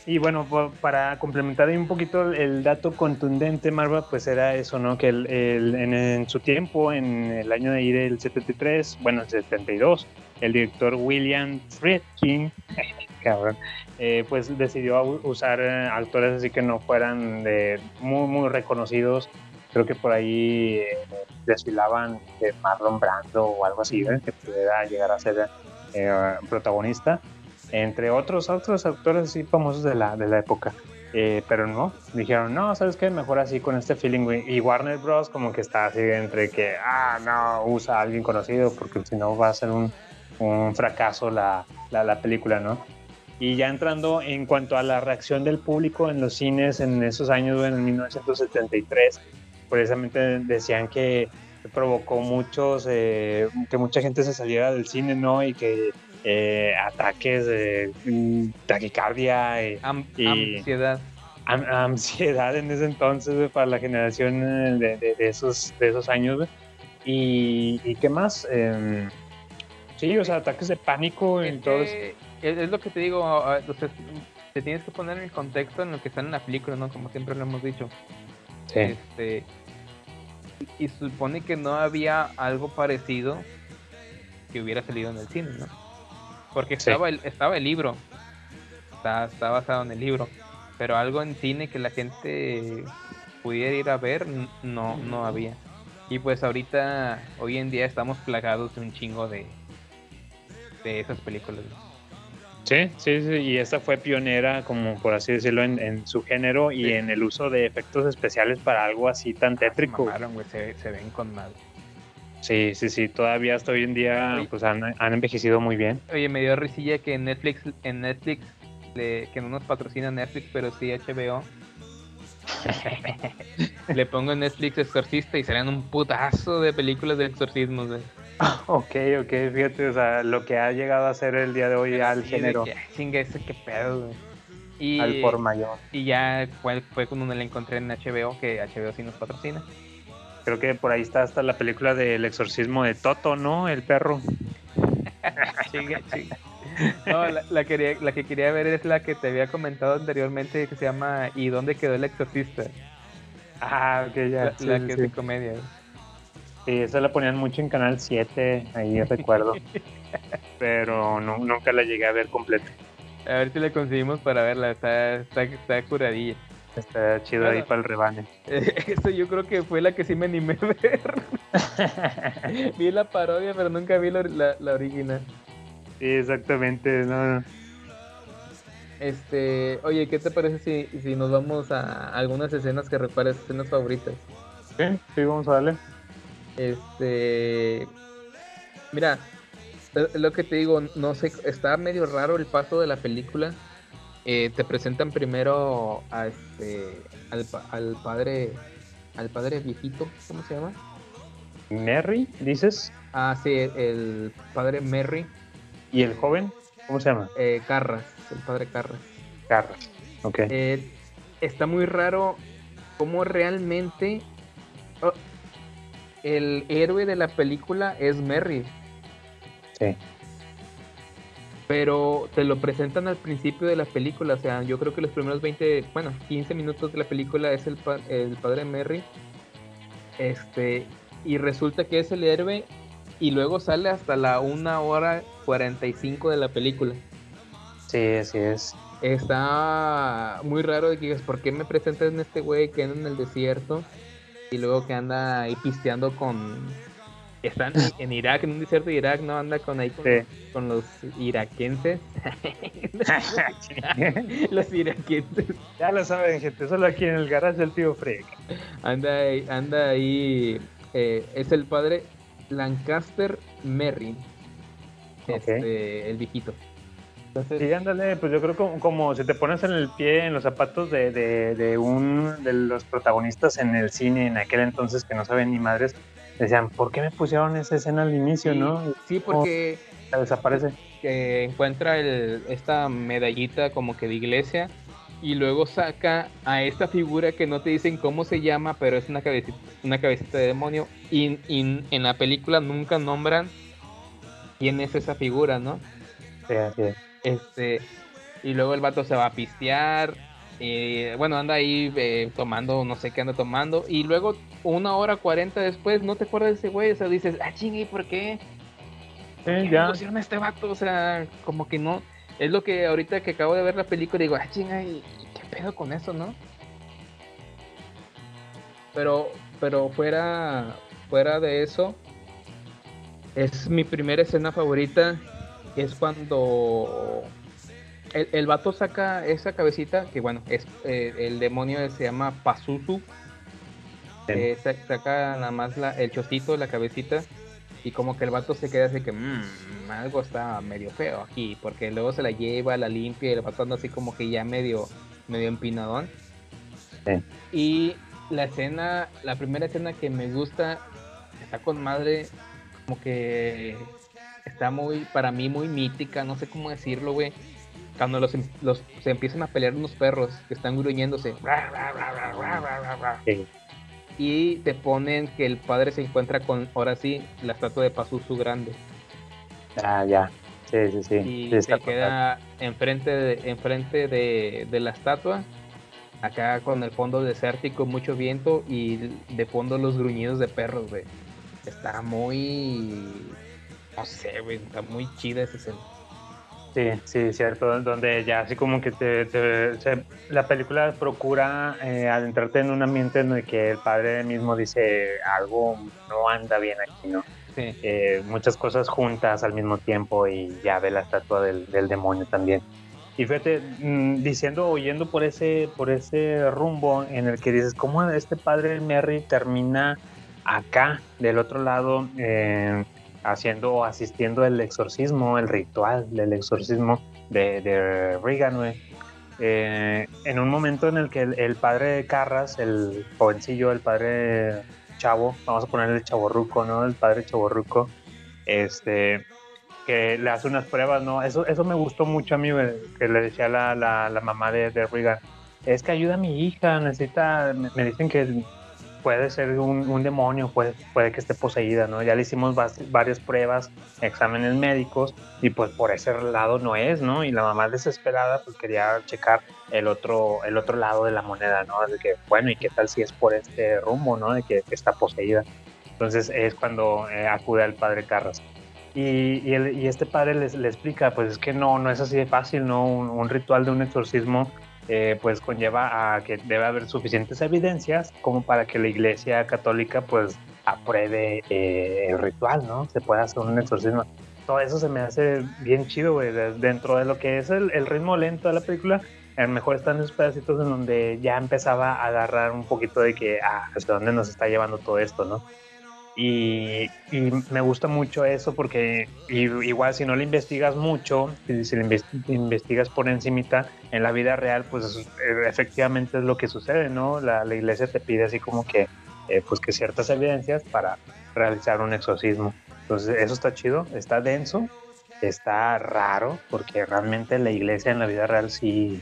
Y bueno, para complementar un poquito el dato contundente, Marva, pues era eso, ¿no? Que el- el- en, su tiempo, en el año de ir el 73, bueno, el 72, el director William Friedkin, cabrón, eh, pues decidió usar eh, actores así que no fueran de muy, muy reconocidos. Creo que por ahí eh, desfilaban de Marlon Brando o algo así, ¿eh? que pudiera llegar a ser protagonista entre otros otros actores así famosos de la, de la época. Eh, pero no, dijeron, no, ¿sabes qué? Mejor así con este feeling. Y Warner Bros. como que está así entre que, ah, no, usa a alguien conocido porque si no va a ser un, un fracaso la, la, la película, ¿no? Y ya entrando en cuanto a la reacción del público en los cines en esos años, en 1973, precisamente decían que provocó muchos, eh, que mucha gente se saliera del cine, ¿no? Y que eh, ataques de mm, taquicardia eh, Am- y ansiedad. ansiedad en ese entonces para la generación de, de, esos, de esos años. Y, y, qué más? Em, sí, o sea, ataques de pánico en todos. Es lo que te digo, o te tienes que poner en el contexto en lo que está en la película, ¿no? Como siempre lo hemos dicho. Sí. Este, y supone que no había algo parecido que hubiera salido en el cine, ¿no? Porque estaba, el, estaba el libro, está, está basado en el libro, pero algo en cine que la gente pudiera ir a ver, no, no había. Y pues ahorita, hoy en día estamos plagados de un chingo de, de esas películas. Sí, sí, sí, y esta fue pionera, como por así decirlo, en, su género y en el uso de efectos especiales para algo así tan tétrico. se, se, ven con mal. Sí, sí, sí, todavía hasta hoy en día pues han, envejecido muy bien. Oye, me dio risilla que en Netflix, en Netflix, que no nos patrocina Netflix, pero sí HBO, le pongo en Netflix Exorcista y serán un putazo de películas de exorcismos, Ok, ok, fíjate, o sea, lo que ha llegado a ser el día de hoy al género. Chingue ese que pedo, Y, al por mayor. Y ya fue, fue cuando le encontré en HBO, que HBO sí nos patrocina. Creo que por ahí está hasta la película del exorcismo de Toto, ¿no? El perro. No, la, quería, la que quería ver es la que te había comentado anteriormente, que se llama ¿Y dónde quedó el exorcista? Ah, ok, ya. La, que es de comedia. Sí, esa la ponían mucho en Canal 7, ahí recuerdo. Pero no, nunca la llegué a ver completa. A ver si la conseguimos para verla, está, está, está curadilla. Está chido ahí para el rebane. Eso yo creo que fue la que sí me animé a ver. vi la parodia, pero nunca vi la, la, original. Sí, exactamente, no, Este, oye, ¿qué te parece si, si nos vamos a algunas escenas que repares, escenas favoritas? Sí, sí, vamos a darle. Este. Mira, lo que te digo, no sé, está medio raro el paso de la película. Eh, te presentan primero a este al, al, padre al padre viejito, ¿cómo se llama? Merry, dices. Ah, sí, el padre Merry. ¿Y el joven? ¿Cómo se llama? Eh, Carras, el padre Carras. Carras, ok. Eh, está muy raro cómo realmente... Oh, el héroe de la película es Merry. Sí. Pero te lo presentan al principio de la película, o sea, yo creo que los primeros 20, bueno, 15 minutos de la película es el, el padre Merry. Este, y resulta que es el héroe y luego sale hasta la 1 hora 45 de la película. Sí, así es. Está muy raro de que digas, ¿por qué me presentan este güey que anda en el desierto? y luego que anda ahí pisteando con están en Irak, en un desierto de Irak, ¿no? Anda con ahí con, los iraquenses. los iraquenses. Ya lo saben, gente, solo aquí en el garage del tío Freak. Anda ahí, anda ahí, eh, es el padre Lancaster Merry. Este, el viejito. Entonces, sí, ándale, pues yo creo como, como si te pones en el pie, en los zapatos de, de, de, un de los protagonistas en el cine en aquel entonces que no saben ni madres, decían, ¿por qué me pusieron esa escena al inicio, no? Sí, porque desaparece. Que encuentra el, esta medallita como que de iglesia y luego saca a esta figura que no te dicen cómo se llama, pero es una cabecita, una cabecita de demonio y, y en la película nunca nombran quién es esa figura, ¿no? Sí, así es. Este, y luego el vato se va a pistear. Y, bueno, anda ahí eh, tomando, no sé qué anda tomando. Y luego, una hora cuarenta después, no te acuerdas de ese güey. O sea, dices, ah, chingue, ¿por qué? ¿Por ya. pusieron a este vato? O sea, como que no. Es lo que ahorita que acabo de ver la película digo, ah, chinga, ¿y qué pedo con eso, no? Pero, pero fuera, fuera de eso, es mi primera escena favorita es cuando el, el, vato saca esa cabecita, que bueno, es eh, el demonio se llama Pazuzu. Eh, saca nada más la, el chocito, la cabecita, y como que el vato se queda así que mmm, algo está medio feo aquí, porque luego se la lleva, la limpia, y el vato anda así como que ya medio, medio empinadón. Y la escena, la primera escena que me gusta, está con madre, como que está muy, para mí, muy mítica, no sé cómo decirlo, güey. Cuando los, em- los- se empiezan a pelear unos perros que están gruñéndose. Sí. Y te ponen que el padre se encuentra con, ahora sí, la estatua de Pazuzu grande. Ah, ya. Sí, sí, sí. Y Sí, se queda enfrente, de, enfrente de, de la estatua. Acá con el fondo desértico, mucho viento y de fondo los gruñidos de perros, güey. Está muy... No sé, güey, está muy chida esa escena. Sí, sí, cierto, donde ya así como que te, te- se- la película procura eh, adentrarte en un ambiente en el que el padre mismo dice algo no anda bien aquí, ¿no? Sí. Eh, muchas cosas juntas al mismo tiempo y ya ve la estatua del, del demonio también. Y fíjate, mm, diciendo, oyendo por ese, por ese rumbo en el que dices, ¿cómo este padre Merry termina acá, del otro lado, eh, haciendo o asistiendo el exorcismo, el ritual del exorcismo de, de? Eh, en un momento en el que el, padre Carras, el jovencillo, el padre chavo, vamos a ponerle el chaborruco, ¿no? El padre chaborruco, este, que le hace unas pruebas, ¿no? Eso, eso me gustó mucho a mí, que le decía la, la, la mamá de, de es que ayuda a mi hija, necesita, me dicen que puede ser un, un demonio, puede, puede que esté poseída, ¿no? Ya le hicimos varias pruebas, exámenes médicos, y pues por ese lado no es, ¿no? Y la mamá desesperada pues quería checar el otro, el otro lado de la moneda, ¿no? De que, bueno, ¿y qué tal si es por este rumbo, ¿no? De que, que está poseída. Entonces es cuando eh, acude al padre Carras. Y, y, el- y este padre les, le explica, pues es que no, no es así de fácil, ¿no? Un, un ritual de un exorcismo eh, pues conlleva a que debe haber suficientes evidencias como para que la iglesia católica pues apruebe eh, el ritual, ¿no? Se pueda hacer un exorcismo. Todo eso se me hace bien chido, güey, de- dentro de lo que es el, el ritmo lento de la película. A lo mejor están esos pedacitos en donde ya empezaba a agarrar un poquito de que, ah, hacia dónde nos está llevando todo esto, ¿no? Y, y me gusta mucho eso porque y- igual si no lo investigas mucho, si, lo inves- investigas por encimita, en la vida real, pues eh, efectivamente es lo que sucede, ¿no? La, la iglesia te pide así como que, eh, pues que ciertas evidencias para realizar un exorcismo. Entonces eso está chido, está denso, está raro, porque realmente la iglesia en la vida real sí,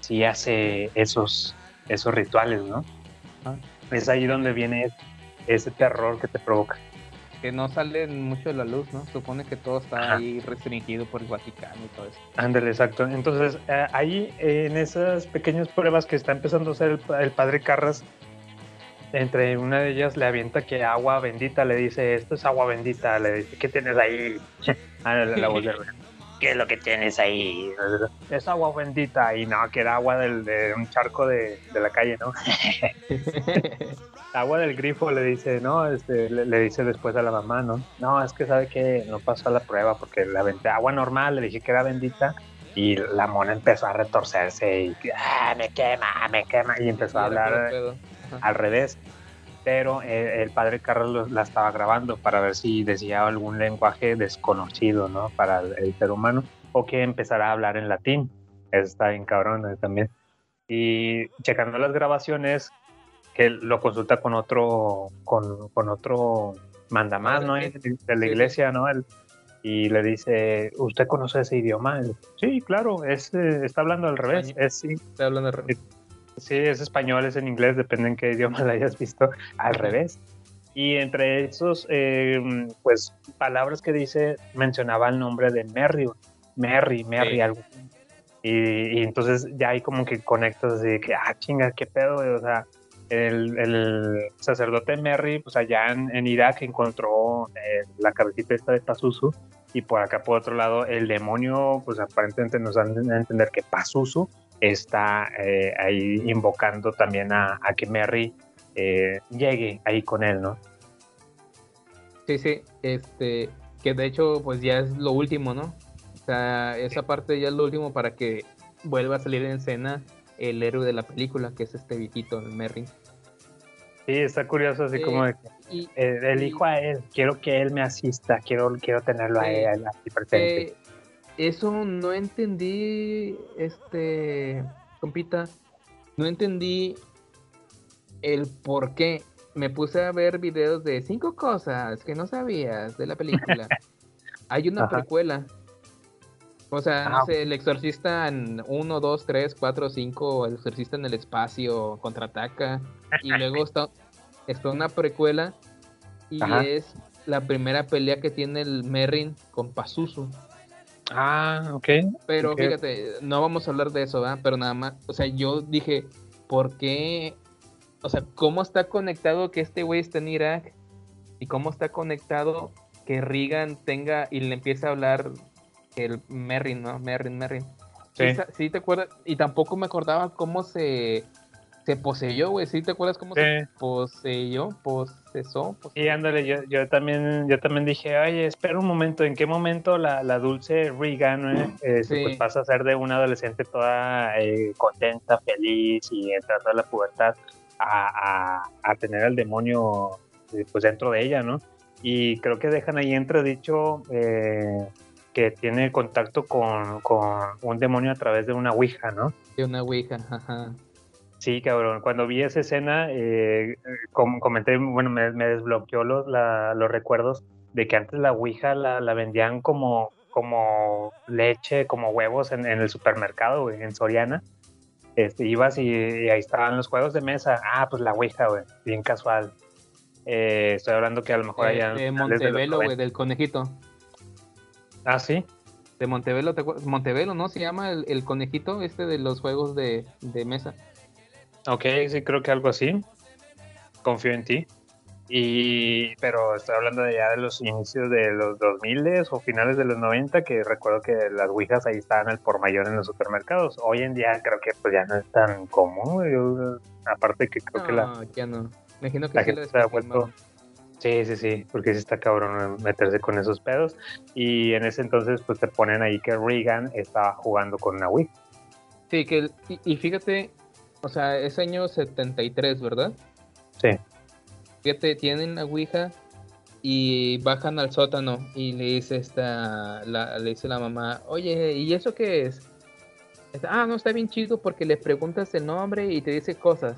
sí hace esos, esos rituales, ¿no? Es ahí donde viene ese terror que te provoca. Que no sale mucho de la luz, ¿no? Supone que todo está Ajá. ahí restringido por el Vaticano y todo eso. Ándale, exacto. Entonces, eh, ahí eh, en esas pequeñas pruebas que está empezando a hacer el, pa- el padre Carras, entre una de ellas le avienta que agua bendita, le dice, esto es agua bendita, le dice, ¿qué tienes ahí? Ah, la, la voz de. ¿Qué es lo que tienes ahí? Es agua bendita y no, que era agua del, de un charco de, de la calle, ¿no? agua del grifo le dice, ¿no? Este, le, le dice después a la mamá, ¿no? No, es que sabe que no pasó la prueba porque la aventé agua normal, le dije que era bendita y la mona empezó a retorcerse y "Ah, me quema, me quema y empezó a hablar al revés. Pero eh, el padre Carlos lo- la estaba grabando para ver si decía algún lenguaje desconocido, ¿no? Para el, el ser humano o que empezara a hablar en latín. Eso está bien cabrón eh, también. Y checando las grabaciones, que lo consulta con otro, con, con otro mandamás, ¿no? De la iglesia, ¿no? El- y le dice, ¿usted conoce ese idioma? Él, sí, claro, es, eh, está hablando al revés. Es, sí, Está hablando al revés. Sí, es español, es en inglés, depende en qué idioma la hayas visto, al revés. Y entre esos, eh, pues, palabras que dice, mencionaba el nombre de Merry, Merry, Merry, Sí. algo. Y, y entonces ya ahí como que conectas así que, ah, chinga, qué pedo, o sea, el, el sacerdote Merry, pues allá en, en Irak encontró eh, la cabecita esta de Pazuzu, y por acá por otro lado, el demonio, pues aparentemente nos dan a entender que Pazuzu está eh, ahí invocando también a, a que Merry eh, llegue ahí con él, ¿no? Sí, sí, este, que de hecho pues ya es lo último, ¿no? O sea, esa parte ya es lo último para que vuelva a salir en escena el héroe de la película, que es este viejito, el Merry. Sí, está curioso, así Sí, como de que y- eh, elijo a él, quiero que él me asista, quiero, quiero tenerlo a él aquí presente. Eso no entendí, este, compita, no entendí el por qué. Me puse a ver videos de cinco cosas que no sabías de la película. Hay una Ajá. precuela O sea, no Ah. sé, el exorcista en 1, 2, 3, 4, 5, el exorcista en el espacio contraataca. Y luego está, está una precuela y Ajá. es la primera pelea que tiene el Merrin con Pazuzu. Ah, ok. Pero fíjate, no vamos a hablar de eso, ¿verdad? Pero nada más, o sea, yo dije, ¿por qué? O sea, ¿cómo está conectado que este güey esté en Irak? ¿Y cómo está conectado que Reagan tenga y le empiece a hablar el Merrin, ¿no? Merrin, Merrin. Sí. Sí te acuerdas, y tampoco me acordaba cómo se, se poseyó, güey. ¿Sí te acuerdas cómo Sí. se poseyó? Posesó. pos- Y ándale, yo, yo también, yo también dije, oye, espera un momento, ¿en qué momento la, la dulce Regan eh, Sí. pues pasa a ser de una adolescente toda eh, contenta, feliz y entrando a la pubertad a, a, a tener al demonio eh, pues dentro de ella, ¿no? Y creo que dejan ahí entredicho eh, que tiene contacto con, con un demonio a través de una ouija, ¿no? De una ouija, ajá. Sí, cabrón. Cuando vi esa escena, eh, como comenté, bueno, me, me desbloqueó los, la- los recuerdos de que antes la Ouija la, la vendían como, como leche, como huevos en, en el supermercado, güey, en Soriana. Este, ibas y, y ahí estaban los juegos de mesa. Ah, pues la Ouija, güey, bien casual. Eh, estoy hablando que a lo mejor Eh, allá... de finales los Montevelo, güey, 90. del conejito. Ah, sí. De Montevelo, ¿te? Montevelo, ¿no? Se llama el, el conejito este de los juegos de, de mesa. Ok, sí, creo que algo así. Confío en ti. Y, pero estoy hablando de ya de los inicios de los 2000 o finales de los 90, que recuerdo que las ouijas ahí estaban al por mayor en los supermercados. Hoy en día creo que pues ya no es tan común. Yo, aparte que creo que la, No, ya no. Me imagino que la sí gente se ha vuelto... Sí, sí, sí, porque sí está cabrón meterse con esos pedos. Y en ese entonces pues te ponen ahí que Reagan estaba jugando con una ouija. Sí, que el- y, y fíjate, o sea, es año 73, ¿verdad? Sí. Fíjate, tienen la Ouija y bajan al sótano y le dice esta, la, le dice la mamá, oye, ¿y eso qué es? Ah, no, está bien chido porque le preguntas el nombre y te dice cosas.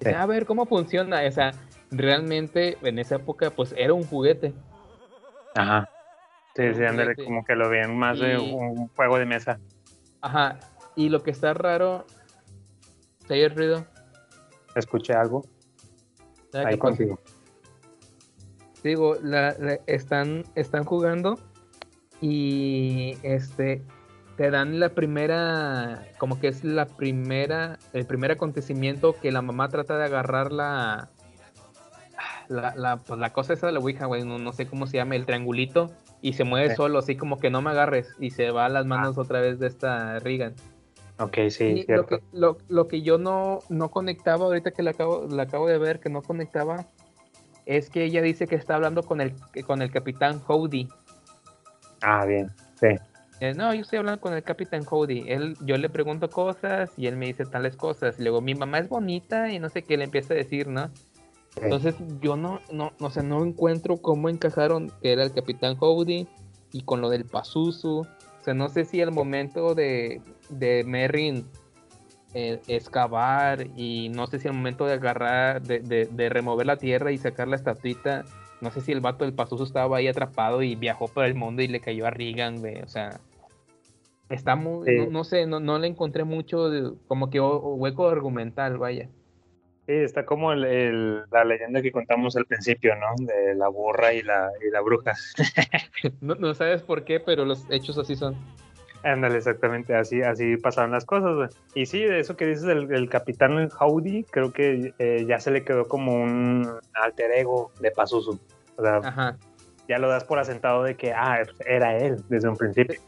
Dice, Sí. a ver, ¿cómo funciona? O sea, realmente en esa época pues era un juguete. Ajá. Sí, sí, ándale, como que lo ven más de un juego de mesa. Ajá, y lo que está raro, ¿te oyes ruido? Escuché algo. ¿Sabe Ahí contigo. Digo, la, la- están, están jugando y este te dan la primera, como que es la primera, el primer acontecimiento que la mamá trata de agarrar la, la, la, pues la cosa esa de la Ouija, güey, no, no sé cómo se llama, el triangulito, y se mueve Sí. solo, así como que no me agarres, y se va a las manos otra vez de esta Regan. Ok, sí, lo que, lo, lo que yo no, no conectaba, ahorita que la acabo, la acabo de ver, que no conectaba, es que ella dice que está hablando con el, con el capitán Howdy. Ah, bien, sí. Eh, no, yo estoy hablando con el capitán Howdy. Él, yo le pregunto cosas y él me dice tales cosas. Y luego, mi mamá es bonita y no sé qué le empieza a decir, ¿no? Sí. Entonces, yo no, no, no sé, no encuentro cómo encajaron que era el capitán Howdy y con lo del Pazuzu. O sea, no sé si el momento de, de Merrin eh, excavar y no sé si el momento de agarrar, de, de, de remover la tierra y sacar la estatuita, no sé si el vato del Pazuzu estaba ahí atrapado y viajó por el mundo y le cayó a Regan, güey, o sea, está muy, Sí. no, no sé, no, no le encontré mucho de- como que hueco argumental, vaya. Sí, está como el, el- la leyenda que contamos al principio, ¿no? De la burra y la, y la bruja. No, no sabes por qué, pero los hechos así son. Ándale, exactamente, así, así pasaron las cosas, güey. Y sí, de eso que dices del, del capitán Howdy, creo que eh, ya se le quedó como un alter ego de Pazuzu. O sea, Ajá. ya lo das por asentado de que, ah, era él desde un principio.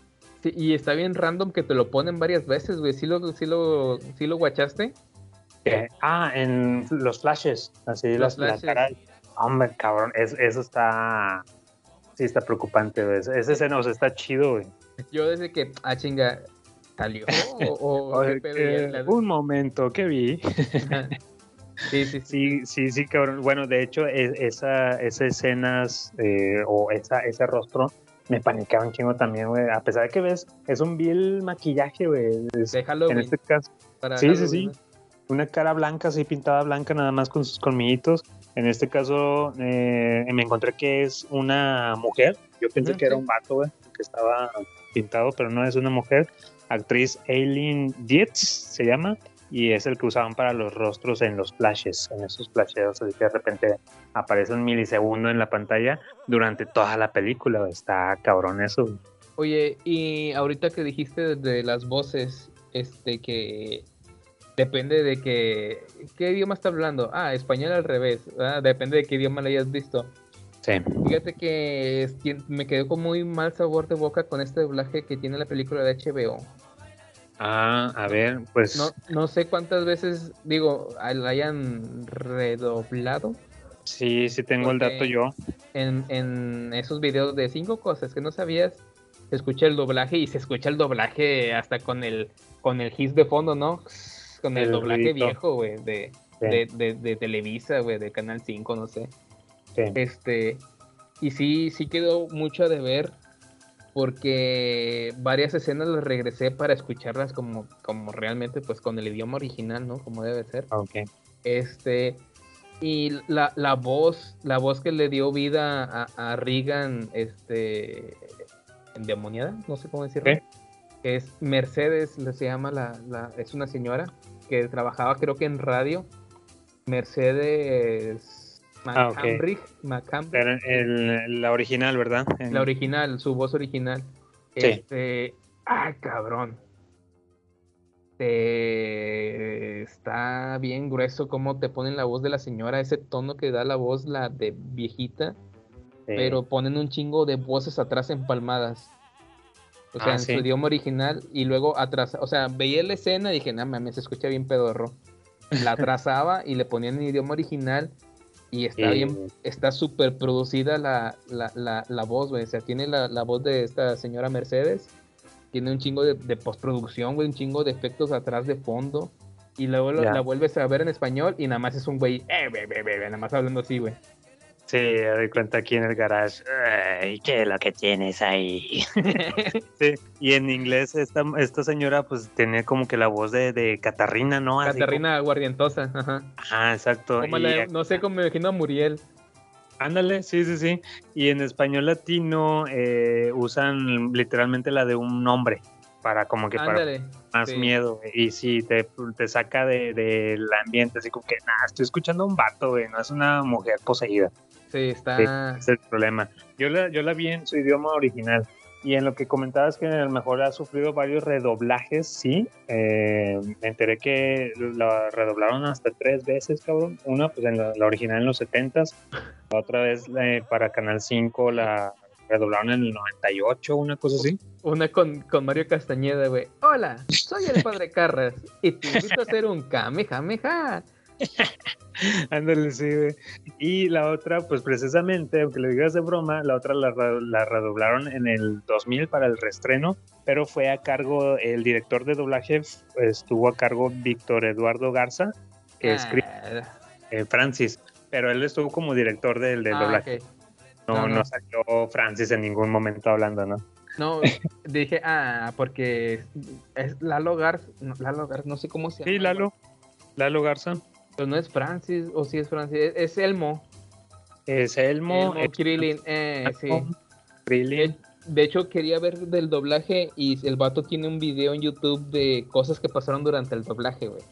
Sí, y está bien random que te lo ponen varias veces, güey. ¿Sí lo, sí lo, sí lo guachaste? Que- ah, en los flashes, así Los las, la flashes. cara. Hombre, cabrón, es- eso está. Sí, está preocupante, güey. Ese escena, o sea, está chido, güey. Yo desde que, ah, chinga, ¿salió? ¿O, o qué que- la- Un momento, que vi. Sí, sí, sí. Sí, sí, sí, cabrón. Bueno, de hecho, es- esa, esas escenas eh, o esa, ese rostro me paniquaba un chingo también, güey. A pesar de que ves, es un vil maquillaje, güey. Es-. En este caso, para sí, sí, sí. Una cara blanca, así pintada blanca, nada más con sus colmillitos. En este caso, eh, me encontré que es una mujer. Yo pensé Ujú, que era un vato, güey. que estaba pintado, pero no es una mujer. Actriz Aileen Dietz se llama y es el que usaban para los rostros en los flashes, en esos flasheos, así que de repente aparece un milisegundo en la pantalla durante toda la película. Está cabrón eso. Oye, y ahorita que dijiste de las voces, este que depende de que qué idioma está hablando. Ah, español al revés. ¿verdad? Depende de qué idioma le hayas visto. Sí. Fíjate que me quedé con muy mal sabor de boca con este doblaje que tiene la película de HBO. Ah, a ver, pues No, no sé cuántas veces, digo, la hayan redoblado sí, sí tengo el dato yo. en, en esos videos de cinco cosas que no sabías. Se escucha el doblaje y se escucha el doblaje hasta con el con el his de fondo, ¿no? Con el, El doblaje viejo, güey, de, Sí. de, de- de Televisa, güey, de Canal 5, no sé. Sí. Este, y sí, sí quedó mucho de ver porque varias escenas las regresé para escucharlas como, como realmente, pues con el idioma original, ¿no? Como debe ser. Ok. Este, y la, la voz, la voz que le dio vida a, a Regan, este, endemoniada, no sé cómo decirlo. Es Mercedes, se llama la, la, es una señora que trabajaba creo que en radio. Mercedes Ah. McCambridge, la original, ¿verdad? La original, su voz original. Sí. Este, ay, cabrón. Está bien grueso cómo te ponen la voz de la señora, ese tono que da la voz, la de viejita, Sí. pero ponen un chingo de voces atrás empalmadas. O sea, Ah, en sí. su idioma original y luego atrás, o sea, veía la escena y dije, no mames, se escucha bien pedorro. La atrasaba y le ponían en idioma original y está bien, está súper producida la, la, la, la voz, güey. O sea, tiene la, la voz de esta señora Mercedes, tiene un chingo de, de postproducción, güey, un chingo de efectos atrás de fondo. Y luego la vuelves a ver en español y nada más es un güey, eh, be, be, be, be", nada más hablando así, güey. Sí, me doy cuenta aquí en el garage. Ay, ¿qué es lo que tienes ahí? sí, y en inglés esta, esta señora pues tiene como que la voz de, de Catarrina, ¿no? Así Catarrina Guardientosa, ajá. como- Ajá, exacto. Como y- la- no sé cómo me imagino a Muriel. Ándale, sí, sí, sí. Y en español latino eh, usan literalmente la de un nombre para como que para Ándale. más sí. miedo. Y sí, te, te saca de- del ambiente, así como que, nada, estoy escuchando a un vato, güey, no es una mujer poseída. Sí, está. es el problema. Yo la, yo la vi en su idioma original. Y en lo que comentabas que a lo mejor ha sufrido varios redoblajes, sí. Eh, me enteré que la redoblaron hasta tres veces, cabrón. Una, pues en la, la original en los 70s. La otra vez eh, para Canal 5 la redoblaron en el 98, una cosa así. Una con, con Mario Castañeda, güey. Hola, soy el padre Carras y te invito a hacer un kamehameha. Ándale, sí, güey. Y la otra, pues precisamente, aunque le digas de broma, la otra la, la redoblaron en el 2000 para el reestreno, pero fue a cargo, el director de doblaje estuvo a cargo Víctor Eduardo Garza, que escribe Ah, eh, Francis, pero él estuvo como director del, del ah, doblaje. No, No, no, no. salió Francis en ningún momento hablando, ¿no? No, dije, ah, porque es Lalo Garza. No, Lalo Garza, no sé cómo se llama. Sí, Lalo. Lalo Garza. Pero no es Francis, o sí es Francis, es, Elmo. Es Elmo. Elmo es- Krillin, eh, sí. Krillin. De hecho, quería ver del doblaje y el vato tiene un video en YouTube de cosas que pasaron durante el doblaje, güey.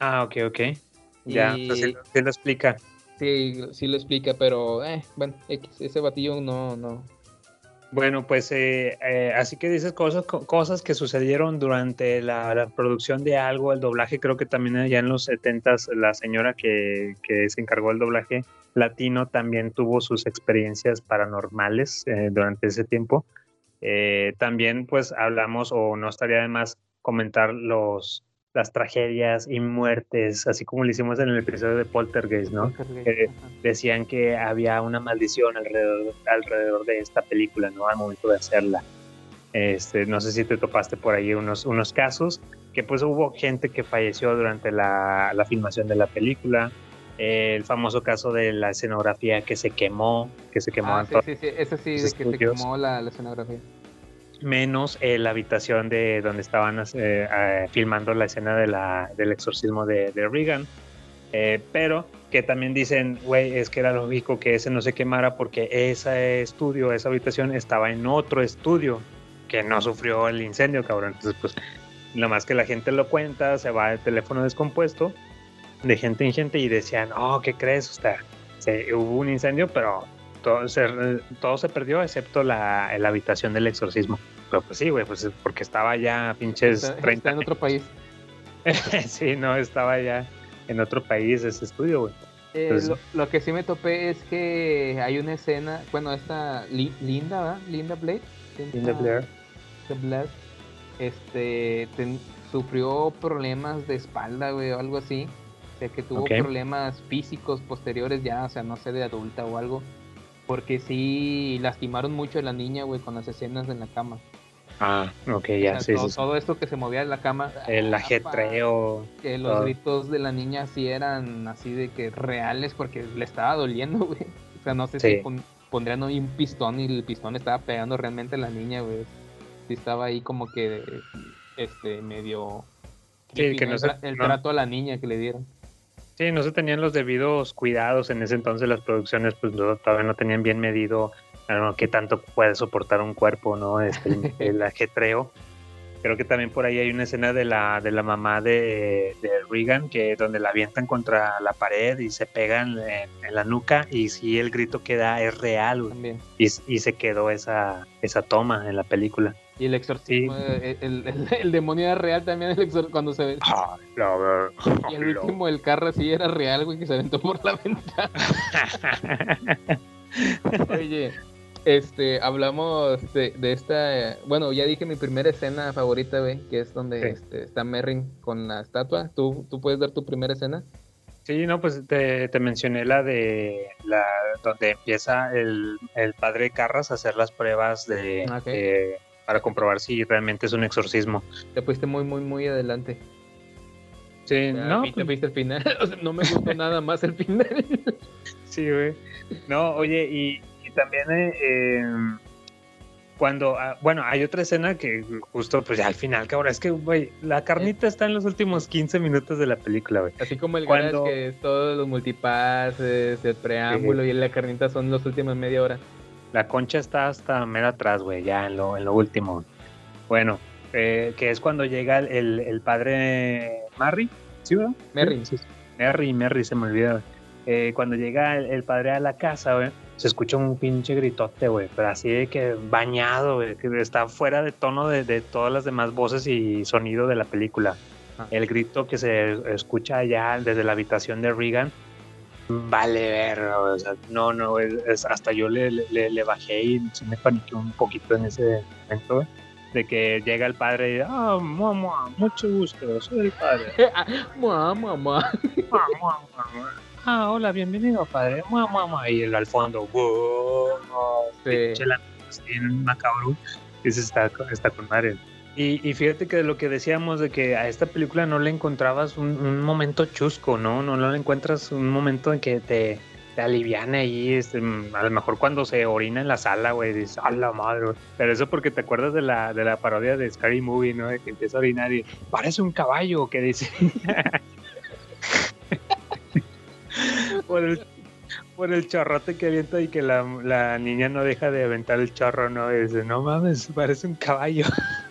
Ah, ok, ok. Ya, Y- sí, lo explica. Sí, sí lo explica, pero, eh, bueno, ese batillo no, no. Bueno, pues eh, eh, así que dices cosas, co- cosas que sucedieron durante la, la producción de algo, el doblaje, creo que también allá en los 70 la señora que, que se encargó del doblaje latino también tuvo sus experiencias paranormales eh, durante ese tiempo. Eh, también pues hablamos o no estaría de más comentar los, las tragedias y muertes, así como lo hicimos en el episodio de Poltergeist, ¿no? Decían que había una maldición alrededor, alrededor de esta película, ¿no? Al momento de hacerla. Este, no sé si te topaste por ahí unos, unos casos, que pues hubo gente que falleció durante la, la filmación de la película. Eh, el famoso caso de la escenografía que se quemó, que se quemó Ah, en sí, sí, sí, de que se quemó la, la escenografía. Menos eh, la habitación de donde estaban eh, eh, filmando la escena de la, del exorcismo de, de. Eh, pero que también dicen, güey, es que era lógico que ese no se quemara porque ese estudio, esa habitación estaba en otro estudio que no sufrió el incendio, cabrón. Entonces, pues, nada más que la gente lo cuenta, se va el teléfono descompuesto de gente en gente y decían, oh, ¿qué crees? O sea, se, hubo un incendio, pero todo se, todo se perdió excepto la, la habitación del exorcismo. Pero pues sí, güey, pues porque estaba ya pinches Está, 30 está en otro país. sí, no, estaba ya en otro país ese estudio, güey. Eh, Entonces- lo, lo que sí me topé es que hay una escena, bueno, esta Li- Linda, ¿verdad? Linda Blade. Linda Blair. Blade, este, ten- sufrió problemas de espalda, güey, o algo así. O sea, que tuvo problemas físicos posteriores ya, o sea, no sé, de adulta o algo. Porque sí lastimaron mucho a la niña, güey, con las escenas en la cama. Ah, ok, O ya, sea, sí, todo, sí, sí. todo esto que se movía en la cama. El ajetreo. que los todo. gritos de la niña sí eran así de que reales porque le estaba doliendo, güey. O sea, no sé Sí. si pon- pondrían un pistón y el pistón estaba pegando realmente a la niña, güey. Sí estaba ahí como que, este, medio... Sí, que no el, se- el no. trato a la niña que le dieron. Sí, no se tenían los debidos cuidados en ese entonces las producciones, pues no- todavía no tenían bien medido ah, qué tanto puede soportar un cuerpo, ¿no? Este, el, el ajetreo. Creo que también por ahí hay una escena de la, de la mamá de, de Regan, que donde la avientan contra la pared y se pegan en, en la nuca y sí el grito que da es real. Y, y se quedó esa, esa toma en la película. Y el exorcismo, eh, el, el- el demonio era real también, el exor- cuando se ve. Ah, Y el último, el carro sí era real, güey, que se aventó por la ventana. Oye, este, hablamos de, de esta, bueno, ya dije mi primera escena favorita, güey, que es donde Sí. este, está Merrin con la estatua. ¿Tú, ¿Tú puedes dar tu primera escena? Sí, no, pues te, te mencioné la de la donde empieza el, el padre Carras a hacer las pruebas de, Ok. de- para comprobar si realmente es un exorcismo. Te fuiste muy, muy, muy adelante. Sí, no, viste, pues, viste el final. O sea, no me gustó nada más el final. sí, güey. No, oye, y, y también eh, eh, cuando, ah, bueno, hay otra escena que justo, pues ya al final, cabrón, es que, güey, la carnita está en los últimos 15 minutos de la película, güey. Así como el Cuando- garage, que es todos los multipases, el preámbulo y la carnita son los últimos media hora. La concha está hasta mero atrás, güey, ya en lo, en lo último. Bueno, eh, que es cuando llega el, el- padre Marry, ¿sí, verdad? Merrin. Sí. Merry, Merry, se me olvidó. güey. Eh, cuando llega el, el padre a la casa, güey, se escucha un pinche gritote, güey, pero así de que bañado, güey, que está fuera de tono de, de todas las demás voces y sonido de la película. Ah. El grito que se escucha allá desde la habitación de Regan, vale ver, o sea, no, no, es, es- hasta yo le, le, le bajé y me paniqué un poquito en ese momento, de que llega el padre y, ah, mamá, mucho gusto, soy el padre. Mua, mua, mua, mua. Ah, hola, bienvenido, padre. Mua, mua, mua. Y el al fondo, wow, Sí. la- así en macabro. Ese está, está con madre. Y, y fíjate que de lo que decíamos de que a esta película no le encontrabas un, momento chusco, ¿no? ¿no? No le encuentras un momento en que te, te aliviane ahí. Este, mm, a lo mejor cuando se orina en la sala, güey, dices, ¡a la madre! güey". Pero eso porque te acuerdas de la, de la parodia de Scary Movie, ¿no? De que empieza a orinar y parece un caballo, que dice. el por el chorrote que avienta y que la, la niña no deja de aventar el chorro, ¿no? Y dice, no mames, parece un caballo.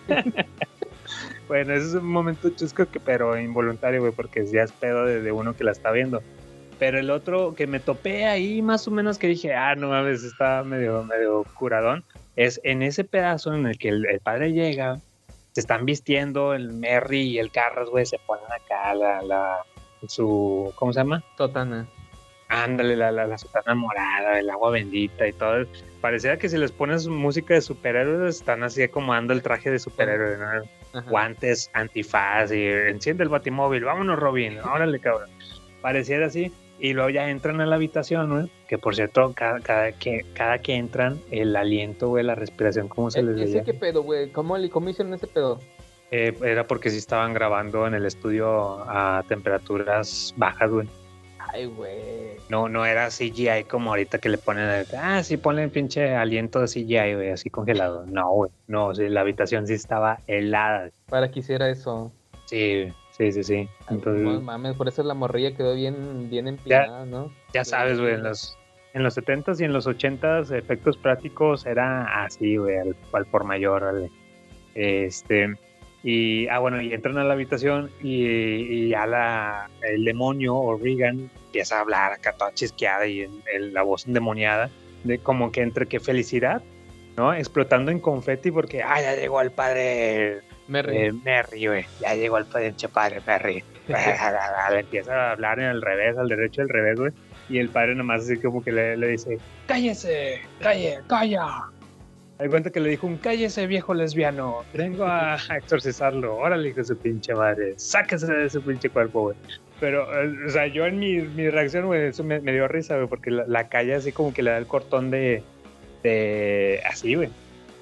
bueno, ese es un momento chusco, que, pero involuntario, güey, porque ya es pedo de, de uno que la está viendo. Pero el otro que me topé ahí, más o menos que dije, ah, no mames, está medio, medio curadón, es en ese pedazo en el que el, el padre llega, se están vistiendo, el Merry y el Carras, güey, se ponen acá la, la, su, ¿cómo se llama? Totana. Ándale, la, la, la sotana morada, el agua bendita y todo. Pareciera que si les pones música de superhéroes, están así acomodando el traje de superhéroe, ¿no? Ajá. Guantes, antifaz y enciende el batimóvil, vámonos Robin, órale cabrón. Pareciera así. Y luego ya entran a la habitación, ¿no? Que por cierto, cada, cada, que, cada que entran, el aliento, güey, la respiración, ¿cómo se les ¿Ese veía? qué pedo, güey? ¿Cómo, ¿Cómo hicieron ese pedo? Eh, era porque sí estaban grabando en el estudio a temperaturas bajas, güey. Güey. No, no era CGI como ahorita que le ponen, ah, sí, ponle el pinche aliento de CGI, güey, así congelado. No, güey, no, sí, la habitación sí estaba helada. Para que hiciera eso. Sí, Sí, sí, sí. Entonces, No mames, por eso la morrilla quedó bien, bien empinada, ¿no? ya sabes, güey, en los, en los 70s y en los 80s, efectos prácticos era así, güey, al, al por mayor. Este, y, ah, bueno, y entran a la habitación y, y ya la, el demonio o Regan empieza a hablar acá toda chisqueada y la voz endemoniada, de como que entre que felicidad, ¿no? Explotando en confeti porque, ah, ya llegó el padre Merry. eh, Merry, güey, ya llegó el pinche padre Merry. le empieza a hablar en el revés, al derecho, al revés, güey. Y el padre nomás así como que le, le dice, cállese, calle, calla. Hay cuenta que le dijo un cállese viejo lesbiano, vengo a, exorcizarlo, órale hijo de su pinche madre, sáquese de ese pinche cuerpo, güey. Pero, eh, o sea, yo en mi, mi reacción, güey, eso me, me dio risa, güey, porque la, la calle así como que le da el cortón de, de así, güey.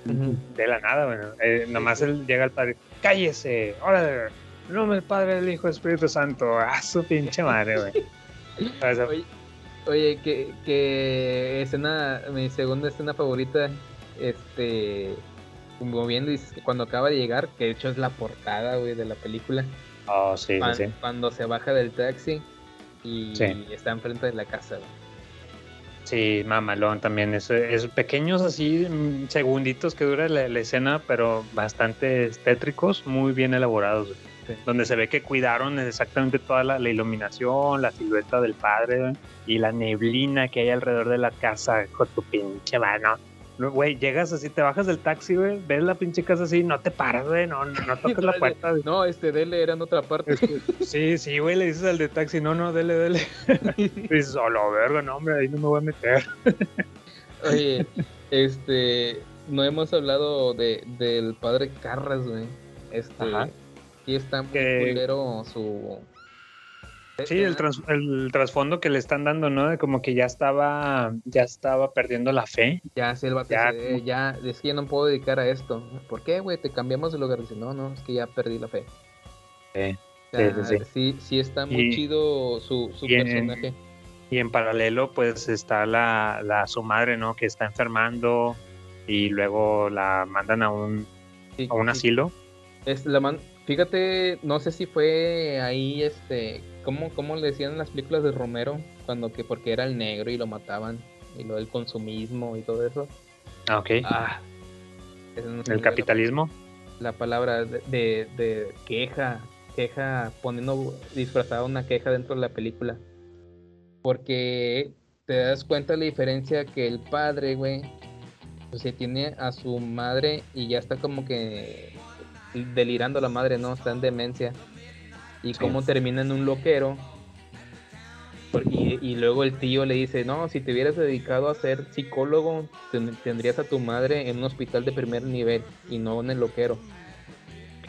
De la nada, güey. Eh, nomás él llega al padre, cállese, órale, en nombre del Padre, del Hijo, Espíritu Santo, a su pinche madre, güey. O sea, Oye, oye, que, que escena, mi segunda escena favorita, este, como bien dices, cuando acaba de llegar, que de hecho es la portada, güey, de la película, oh, sí, sí, cuan- sí. cuando se baja del taxi y Sí. está enfrente de la casa, güey. Sí, mamalón también. Es, es pequeños así, mm, segunditos que dura la, la escena, pero bastante tétricos, muy bien elaborados. güey. Donde se ve que cuidaron exactamente toda la, la iluminación, la silueta del padre y la neblina que hay alrededor de la casa con tu pinche mano. No, Güey, llegas así, te bajas del taxi, güey, ves la pinche casa así, no te paras, güey, no, no toques la puerta. güey. No, este Dele era en otra parte. Sí, sí, güey, le dices al de taxi, no, no, dele, dele. dices, oh, la verga, no, hombre, ahí no me voy a meter. Oye, este, no hemos hablado de, del padre Carras, güey. Este, Ajá. sí está muy Que- culero su... Sí, el, trans- el trasfondo que le están dando, ¿no? De como que ya estaba, ya estaba perdiendo la fe. Ya, sí, el vato Ya, como- "Eh, ya, es que ya no puedo dedicar a esto. ¿Por qué, güey? Te cambiamos de lugar. Dice, no, no, es que ya perdí la fe. Sí, O sea, sí, sí, sí. está muy Y- chido su, su y en- personaje. Y en paralelo, pues está la, la su madre, ¿no? Que está enfermando y luego la mandan a un, a un asilo. Es la man... Fíjate, no sé si fue ahí, este, ¿cómo, cómo le decían en las películas de Romero? Cuando que porque era el negro y lo mataban, y lo del consumismo y todo eso. Ah, ok. Ah, no el capitalismo. La, la palabra de, de, de queja, queja, poniendo disfrazada una queja dentro de la película. Porque te das cuenta la diferencia que el padre, güey, pues se tiene a su madre y ya está como que delirando la madre, ¿no? Está en demencia. Y Sí. cómo termina en un loquero. Y, y luego el tío le dice, no, si te hubieras dedicado a ser psicólogo, ten- tendrías a tu madre en un hospital de primer nivel y no en el loquero.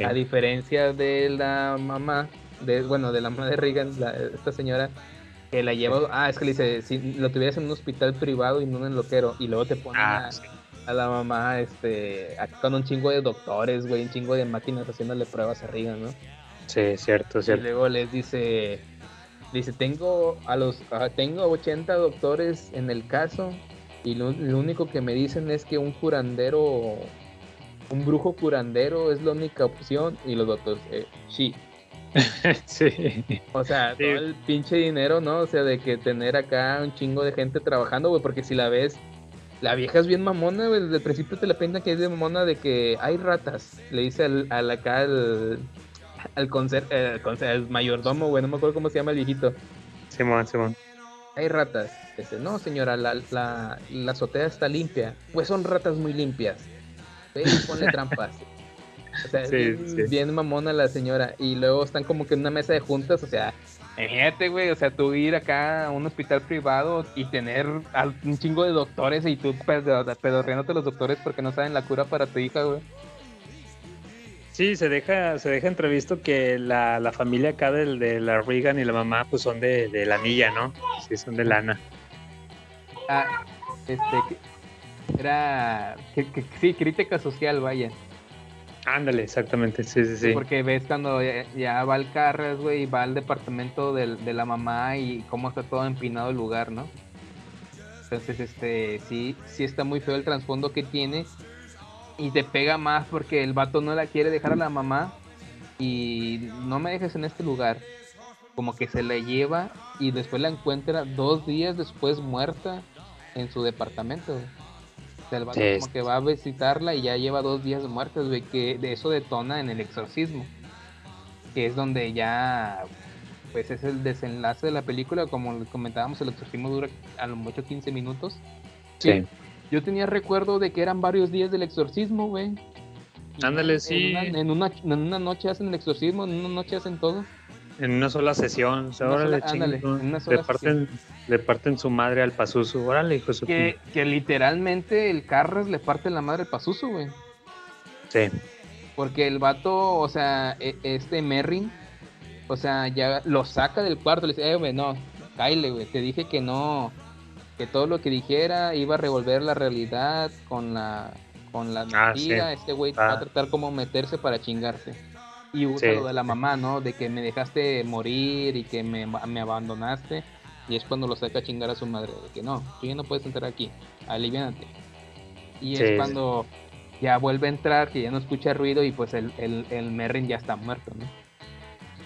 A diferencia de la mamá, de, bueno, de la mamá de Reagan, la- esta señora, que la lleva, ah, es que le dice, si lo tuvieras en un hospital privado y no en el loquero, y luego te ponen Ah, a, sí. a la mamá, este, con un chingo de doctores, güey, un chingo de máquinas haciéndole pruebas a Reagan, ¿no? Sí, cierto, Y cierto. luego les dice, dice, tengo a los, tengo 80 doctores en el caso y lo, lo único que me dicen es que un curandero, un brujo curandero es la única opción y los doctores, eh, sí. sí. O sea, Sí. todo el pinche dinero, ¿no? O sea, de que tener acá un chingo de gente trabajando, güey, porque si la ves, la vieja es bien mamona, güey, desde el principio te la pintan que es de mamona de que hay ratas, le dice al, al acá al, al, conser, eh, conser- al mayordomo, güey, no me acuerdo cómo se llama el viejito. Simón, Simón. Hay ratas. Dice, no, señora, la, la, la azotea está limpia. Pues son ratas muy limpias. Ve y ponle trampas. O sea, Sí, bien, sí. bien mamona la señora. Y luego están como que en una mesa de juntas. O sea, imagínate, güey. O sea, tú ir acá a un hospital privado y tener a un chingo de doctores y tú pedo- pedorreándote los doctores porque no saben la cura para tu hija, güey. Sí, se deja, se deja entrevisto que la, la familia acá del, de la Reagan y la mamá pues son de, de lanilla, ¿no? Sí, son de lana. Ah, este. Era. Que, que- sí, crítica social, vaya. Ándale, exactamente, sí, sí, sí. Porque ves cuando ya, ya va al Carras, güey, y va al departamento del- de la mamá y cómo está todo empinado el lugar, ¿no? Entonces, este, sí, sí está muy feo el trasfondo que tiene. Y te pega más porque el vato no la quiere dejar a la mamá. y no me dejes en este lugar. Como que se la lleva y después la encuentra dos días después muerta en su departamento. O sea, el vato Sí. como que va a visitarla y ya lleva dos días muertas, güey, que de eso detona en el exorcismo. Que es donde ya, pues es el desenlace de la película, como comentábamos, el exorcismo dura a lo mucho 15 minutos. Sí. Yo tenía recuerdo de que eran varios días del exorcismo, güey. Ándale, En sí. una, en, una, en una noche hacen el exorcismo, en una noche hacen todo. En una sola sesión. O sea, Una órale, sola- ándale, en una sola le, parten, le parten su madre al Pazuzu. Órale, hijo de su Que, que literalmente el Carras le parte la madre al Pazuzu, güey. Sí. Porque el vato, o sea, e- este Merrin, o sea, ya lo saca del cuarto, le dice, eh, güey, no, Kyle, güey, te dije que no, que todo lo que dijera iba a revolver la realidad con la, con la Ah, mentira, sí. este güey va a Ah. tratar como meterse para chingarse. Y usa Sí. lo de la mamá, ¿no? De que me dejaste morir y que me, me abandonaste. Y es cuando lo saca a chingar a su madre. De que no, tú ya no puedes entrar aquí. Aliviánate. Y Sí, es cuando ya vuelve a entrar, que ya no escucha ruido y pues el, el, el Merrin ya está muerto, ¿no?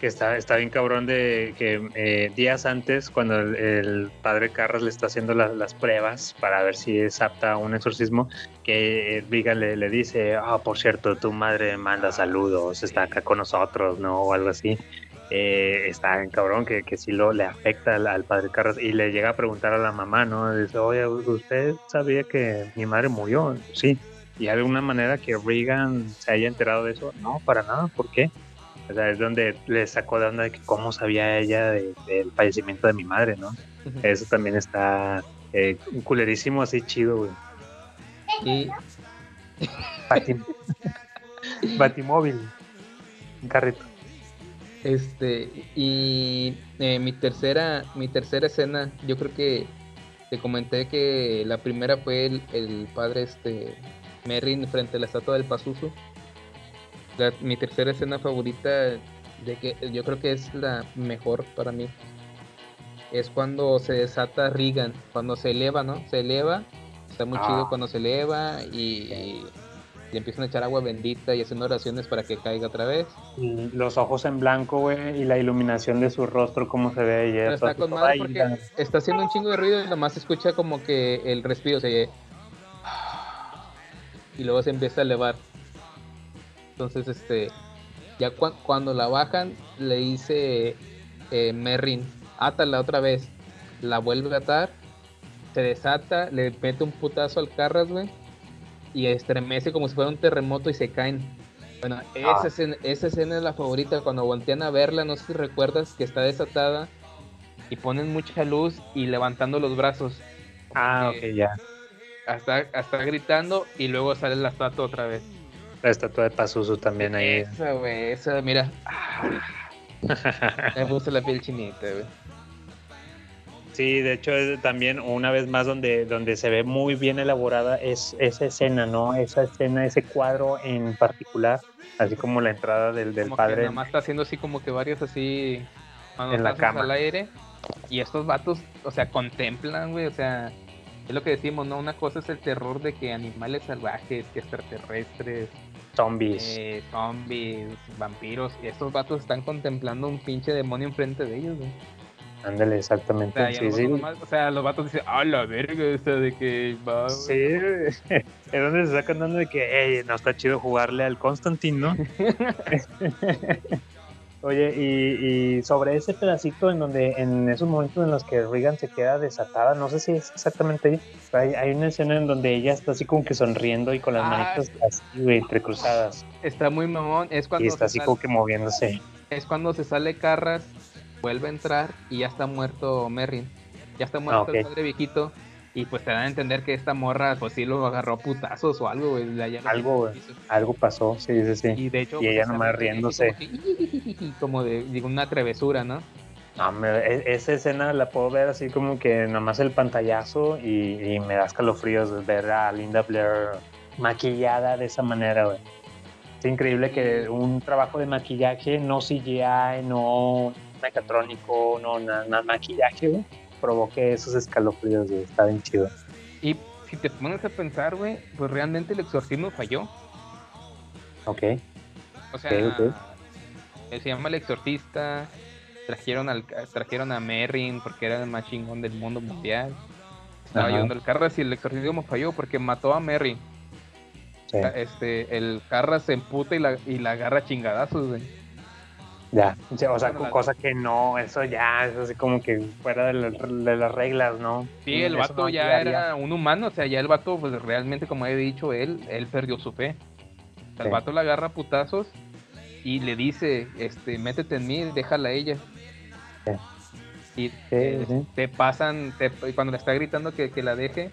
Que está, está bien cabrón de que eh, días antes, cuando el, padre Carras le está haciendo la- las pruebas para ver si es apta a un exorcismo, que eh, Viga le, le dice, ah, por cierto, tu madre manda saludos, está acá con nosotros, ¿no? O algo así. Eh, está bien cabrón que, que sí lo le afecta al, padre Carras y le llega a preguntar a la mamá, ¿no? Dice, oye, ¿usted sabía que mi madre murió? Sí. ¿Y hay alguna manera que Reagan se haya enterado de eso? No, para nada. ¿Por qué? O sea, es donde le sacó de onda de que cómo sabía ella de- del fallecimiento de mi madre, ¿no? Eso también está eh, culerísimo, así chido, güey. Y Batim- Batimóvil. Un carrito. Este, y eh, mi tercera, mi tercera escena, yo creo que te comenté que la primera fue el, el padre este Merrin frente a la estatua del Pazuzu. La- mi tercera escena favorita, de que yo creo que es la mejor para mí, es cuando se desata Regan, cuando se eleva, ¿no? Se eleva, está muy Ah. chido cuando se eleva y, le empiezan a echar agua bendita y haciendo oraciones para que caiga otra vez. Y los ojos en blanco, güey, y la iluminación de su rostro, cómo se ve. Y eso, está con madre porque la- está haciendo un chingo de ruido y nomás se escucha como que el respiro se y luego se empieza a elevar. Entonces, este, ya cua- cuando la bajan, le dice eh, Merrin, átala otra vez. La vuelve a atar, se desata, le mete un putazo al Carras, güey, y estremece como si fuera un terremoto y se caen. Bueno, esa, Ah. escena, esa escena es la favorita. Cuando voltean a verla, no sé si recuerdas que está desatada y ponen mucha luz y levantando los brazos. Ah, ok, ya. Hasta, hasta gritando y luego sale la estatua otra vez. La estatua de Pazuzu también ahí. Esa, güey, esa, mira. Me puse la piel chinita, güey. Sí, de hecho es también una vez más donde, donde se ve muy bien elaborada es esa escena, ¿no? Esa escena, ese cuadro en particular, así como la entrada del, del Como que padre. nada más está haciendo así como que varios así En la cama. al aire. Y estos vatos, o sea, contemplan, güey, o sea, es lo que decimos, ¿no? Una cosa es el terror de que animales salvajes, que extraterrestres, Zombies. eh, zombies, vampiros, y estos vatos están contemplando un pinche demonio enfrente de ellos, güey. Ándale, O exactamente. sea, ya sí, los sí. vatos nomás- o sea, los vatos dicen, ah, la verga, esta de que va. Sí, es donde se sacan dando de que, hey, no está chido jugarle al Constantine, ¿no? Oye, y, y sobre ese pedacito en donde, en esos momentos en los que Regan se queda desatada, no sé si es exactamente ahí, pero hay, hay una escena en donde ella está así como que sonriendo y con las Ah. manitas así, güey, entrecruzadas. Está muy mamón, es cuando Y está así sale- como que moviéndose. es cuando se sale Carras, vuelve a entrar y ya está muerto Merrin. Ya está muerto Ah, el padre viejito. Y pues te dan a entender que esta morra, pues sí lo agarró a putazos o algo, güey. Algo, güey. Algo pasó, sí, sí, sí. Y de hecho, Y pues, ella nomás riéndose. Como, como de digo, una travesura, ¿no? No, me- e- esa escena la puedo ver así como que nomás el pantallazo y, y me da escalofríos ver a Linda Blair maquillada de esa manera, güey. Es increíble que un trabajo de maquillaje, no CGI, no mecatrónico, no nada, nada maquillaje, güey, provoque esos escalofríos, güey. Está bien chido. Y si te pones a pensar, güey, pues realmente el exorcismo falló. Ok. O sea, Ok, ok. se llama El Exorcista. Trajeron al trajeron a Merrin porque era el más chingón del mundo mundial. Estaba Ajá. ayudando el Carras y el exorcismo falló porque mató a Merrin. Sí. Este, el Carras se emputa y la, y la agarra chingadazos, güey. Ya, o sea, o sea, Bueno, con la- cosa que no, eso ya es así como que fuera de, la- de las reglas, ¿no? Sí, el Eso vato no ya llegaría. era un humano, o sea, ya el vato, pues realmente, como he dicho, él, él perdió su fe. O sea, El Sí. vato la agarra a putazos y le dice, este, métete en mí, déjala a ella. Y eh, sí. te pasan, te- y cuando le está gritando que, que la deje,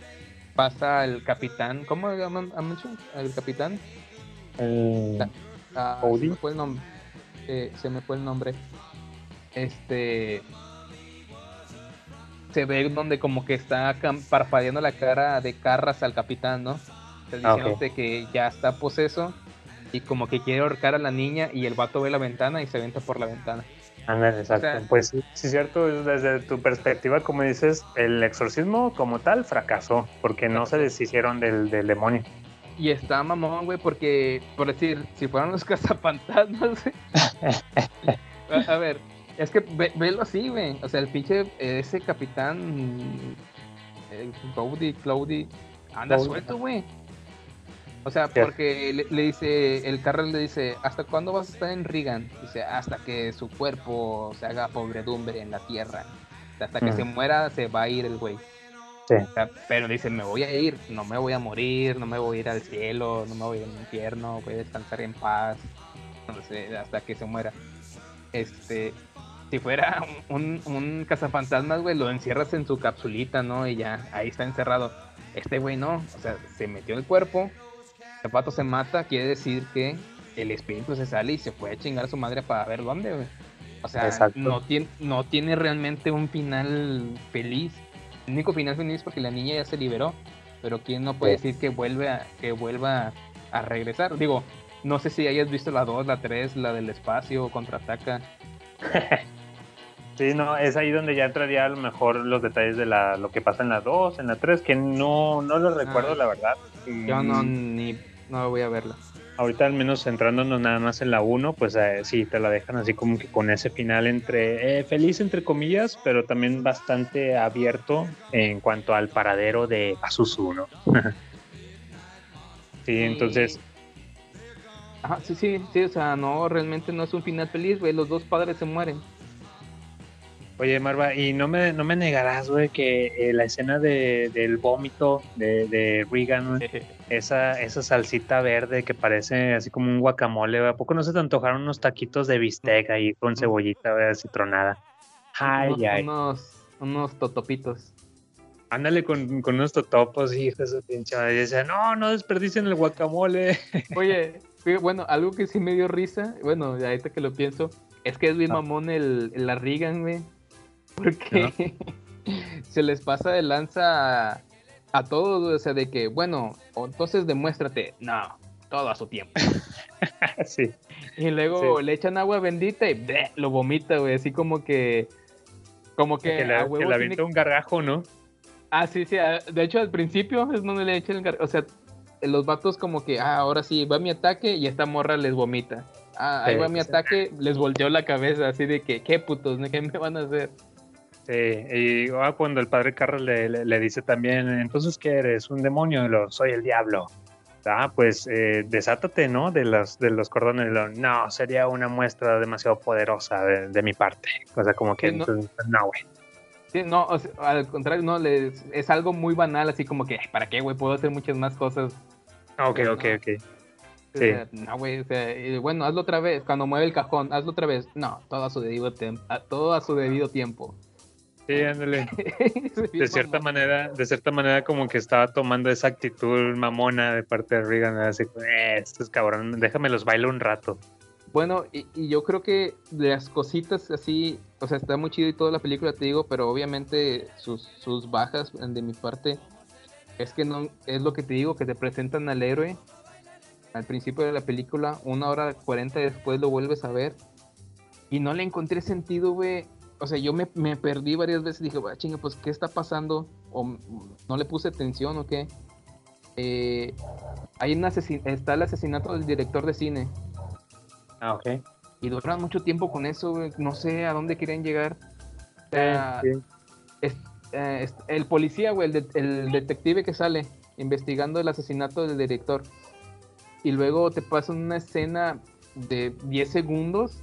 pasa el capitán, ¿cómo llaman a mucho? El capitán. El- La- ah, me fue el nombre. Eh, se me fue el nombre. Este. Se ve donde como que está parpadeando la cara de Carras al capitán, ¿no? Ah, diciéndote que ya está poseso y como que quiere ahorcar a la niña y el vato ve la ventana y se venta por la ventana. Ándale, exacto. sea- pues sí, sí, es cierto, es desde tu perspectiva, como dices, el exorcismo como tal fracasó, porque no se deshicieron del, del demonio. Y está mamón, güey, porque, por decir, si fueran los cazafantasmas, güey. a, a ver, es que ve- velo así, güey. O sea, el pinche, eh, ese capitán, el Cloudy, Cloudy, anda Cloudy. suelto, güey. O sea, porque le, le dice, el Carrel le dice, ¿hasta cuándo vas a estar en Regan? Dice, hasta que su cuerpo se haga pobredumbre en la tierra. Hasta que Mm. se muera, se va a ir el güey. Sí. O sea, pero dice, me voy a ir, no me voy a morir, no me voy a ir al cielo, no me voy a ir al infierno, voy a descansar en paz, no sé, hasta que se muera. Este, si fuera un, un, un cazafantasmas, güey, lo encierras en su capsulita, ¿no? Y ya, ahí está encerrado. Este güey no, o sea, se metió el cuerpo, el pato se mata, quiere decir que el espíritu se sale y se puede chingar a su madre para ver dónde, güey. O sea, Exacto. no tiene, no tiene realmente un final feliz. El único final feliz es porque la niña ya se liberó. Pero quién no puede Sí. decir que vuelve a, que vuelva a regresar. Digo, no sé si hayas visto la 2, la 3, la del espacio, contraataca. Sí, no, es ahí donde ya entraría a lo mejor los detalles de la, lo que pasa en la 2, en la 3, que no, no los recuerdo, Ah, la verdad. Yo no, Mm, ni, no voy a verla. Ahorita al menos centrándonos nada más en la 1, pues eh, sí, te la dejan así como que con ese final entre eh, feliz entre comillas, pero también bastante abierto en cuanto al paradero de Pazuzu, ¿no? sí, entonces, Ajá, sí, sí, sí, o sea, no, realmente no es un final feliz, güey. Los dos padres se mueren. oye Marva, y no me, no me negarás, güey, que eh, la escena de, del vómito de, de Regan, güey, esa, esa salsita verde que parece así como un guacamole, ¿a poco no se te antojaron unos taquitos de bistec ahí con cebollita, güey, citronada? Ay, unos, ay. unos, unos totopitos. Ándale con, con unos totopos, hijo de pinche madre. Y decía, no, no desperdicien el guacamole. Oye, bueno, algo que sí me dio risa, bueno, ya ahorita que lo pienso, es que es bien Ah. mamón el, el la Regan, güey. Porque se les pasa de lanza a, todos, o sea, de que, bueno, entonces demuéstrate. No, todo a su tiempo. sí. Y luego Sí. le echan agua bendita y bleh, lo vomita, güey, así como que... Como que, Que, le, a que le tiene avienta un gargajo, ¿no? Ah, sí, sí. ah, De hecho, al principio es donde le echan el gar- O sea, los vatos como que, ah, ahora sí, va mi ataque y esta morra les vomita. Ah, ahí Sí, va mi sí. ataque, les volteó la cabeza, así de que, ¿qué putos? ¿Qué me van a hacer? Sí, y ah, cuando el padre Carlos le, le- le dice también, entonces, ¿qué eres? ¿Un demonio? Y lo, soy el diablo. Ah, pues eh, desátate, ¿no? De los, de los cordones. Lo, no, sería una muestra demasiado poderosa de, de mi parte. O sea, como que, Sí, no. no, güey. Sí, no, o sea, al contrario, no, les, es algo muy banal, así como que, ¿para qué, güey? Puedo hacer muchas más cosas. Ok, No. ok, ok. O Sí. no, güey, o sea, bueno, hazlo otra vez. Cuando mueve el cajón, hazlo otra vez. No, todo a su debido, todo a su debido tiempo. Sí, ándale. De cierta mamón. manera, de cierta manera como que estaba tomando esa actitud mamona de parte de Reagan, así eh, estos cabrón, déjame los bailo un rato. Bueno, y, y yo creo que las cositas así, o sea, está muy chido y toda la película, te digo, pero obviamente sus, sus bajas de mi parte es que no, es lo que te digo, que te presentan al héroe al principio de la película, una hora cuarenta después lo vuelves a ver y no le encontré sentido, güey. O sea, yo me, me perdí varias veces, dije, "Ah, chinga, pues, ¿qué está pasando? O mm, no le puse atención o qué. Eh, hay un asesin- está el asesinato del director de cine. Ah, ok. Y duraron mucho tiempo con eso. No sé a dónde querían llegar. O sea, es- eh, es- el policía, güey, el, de- el detective que sale investigando el asesinato del director. Y luego te pasan una escena de 10 segundos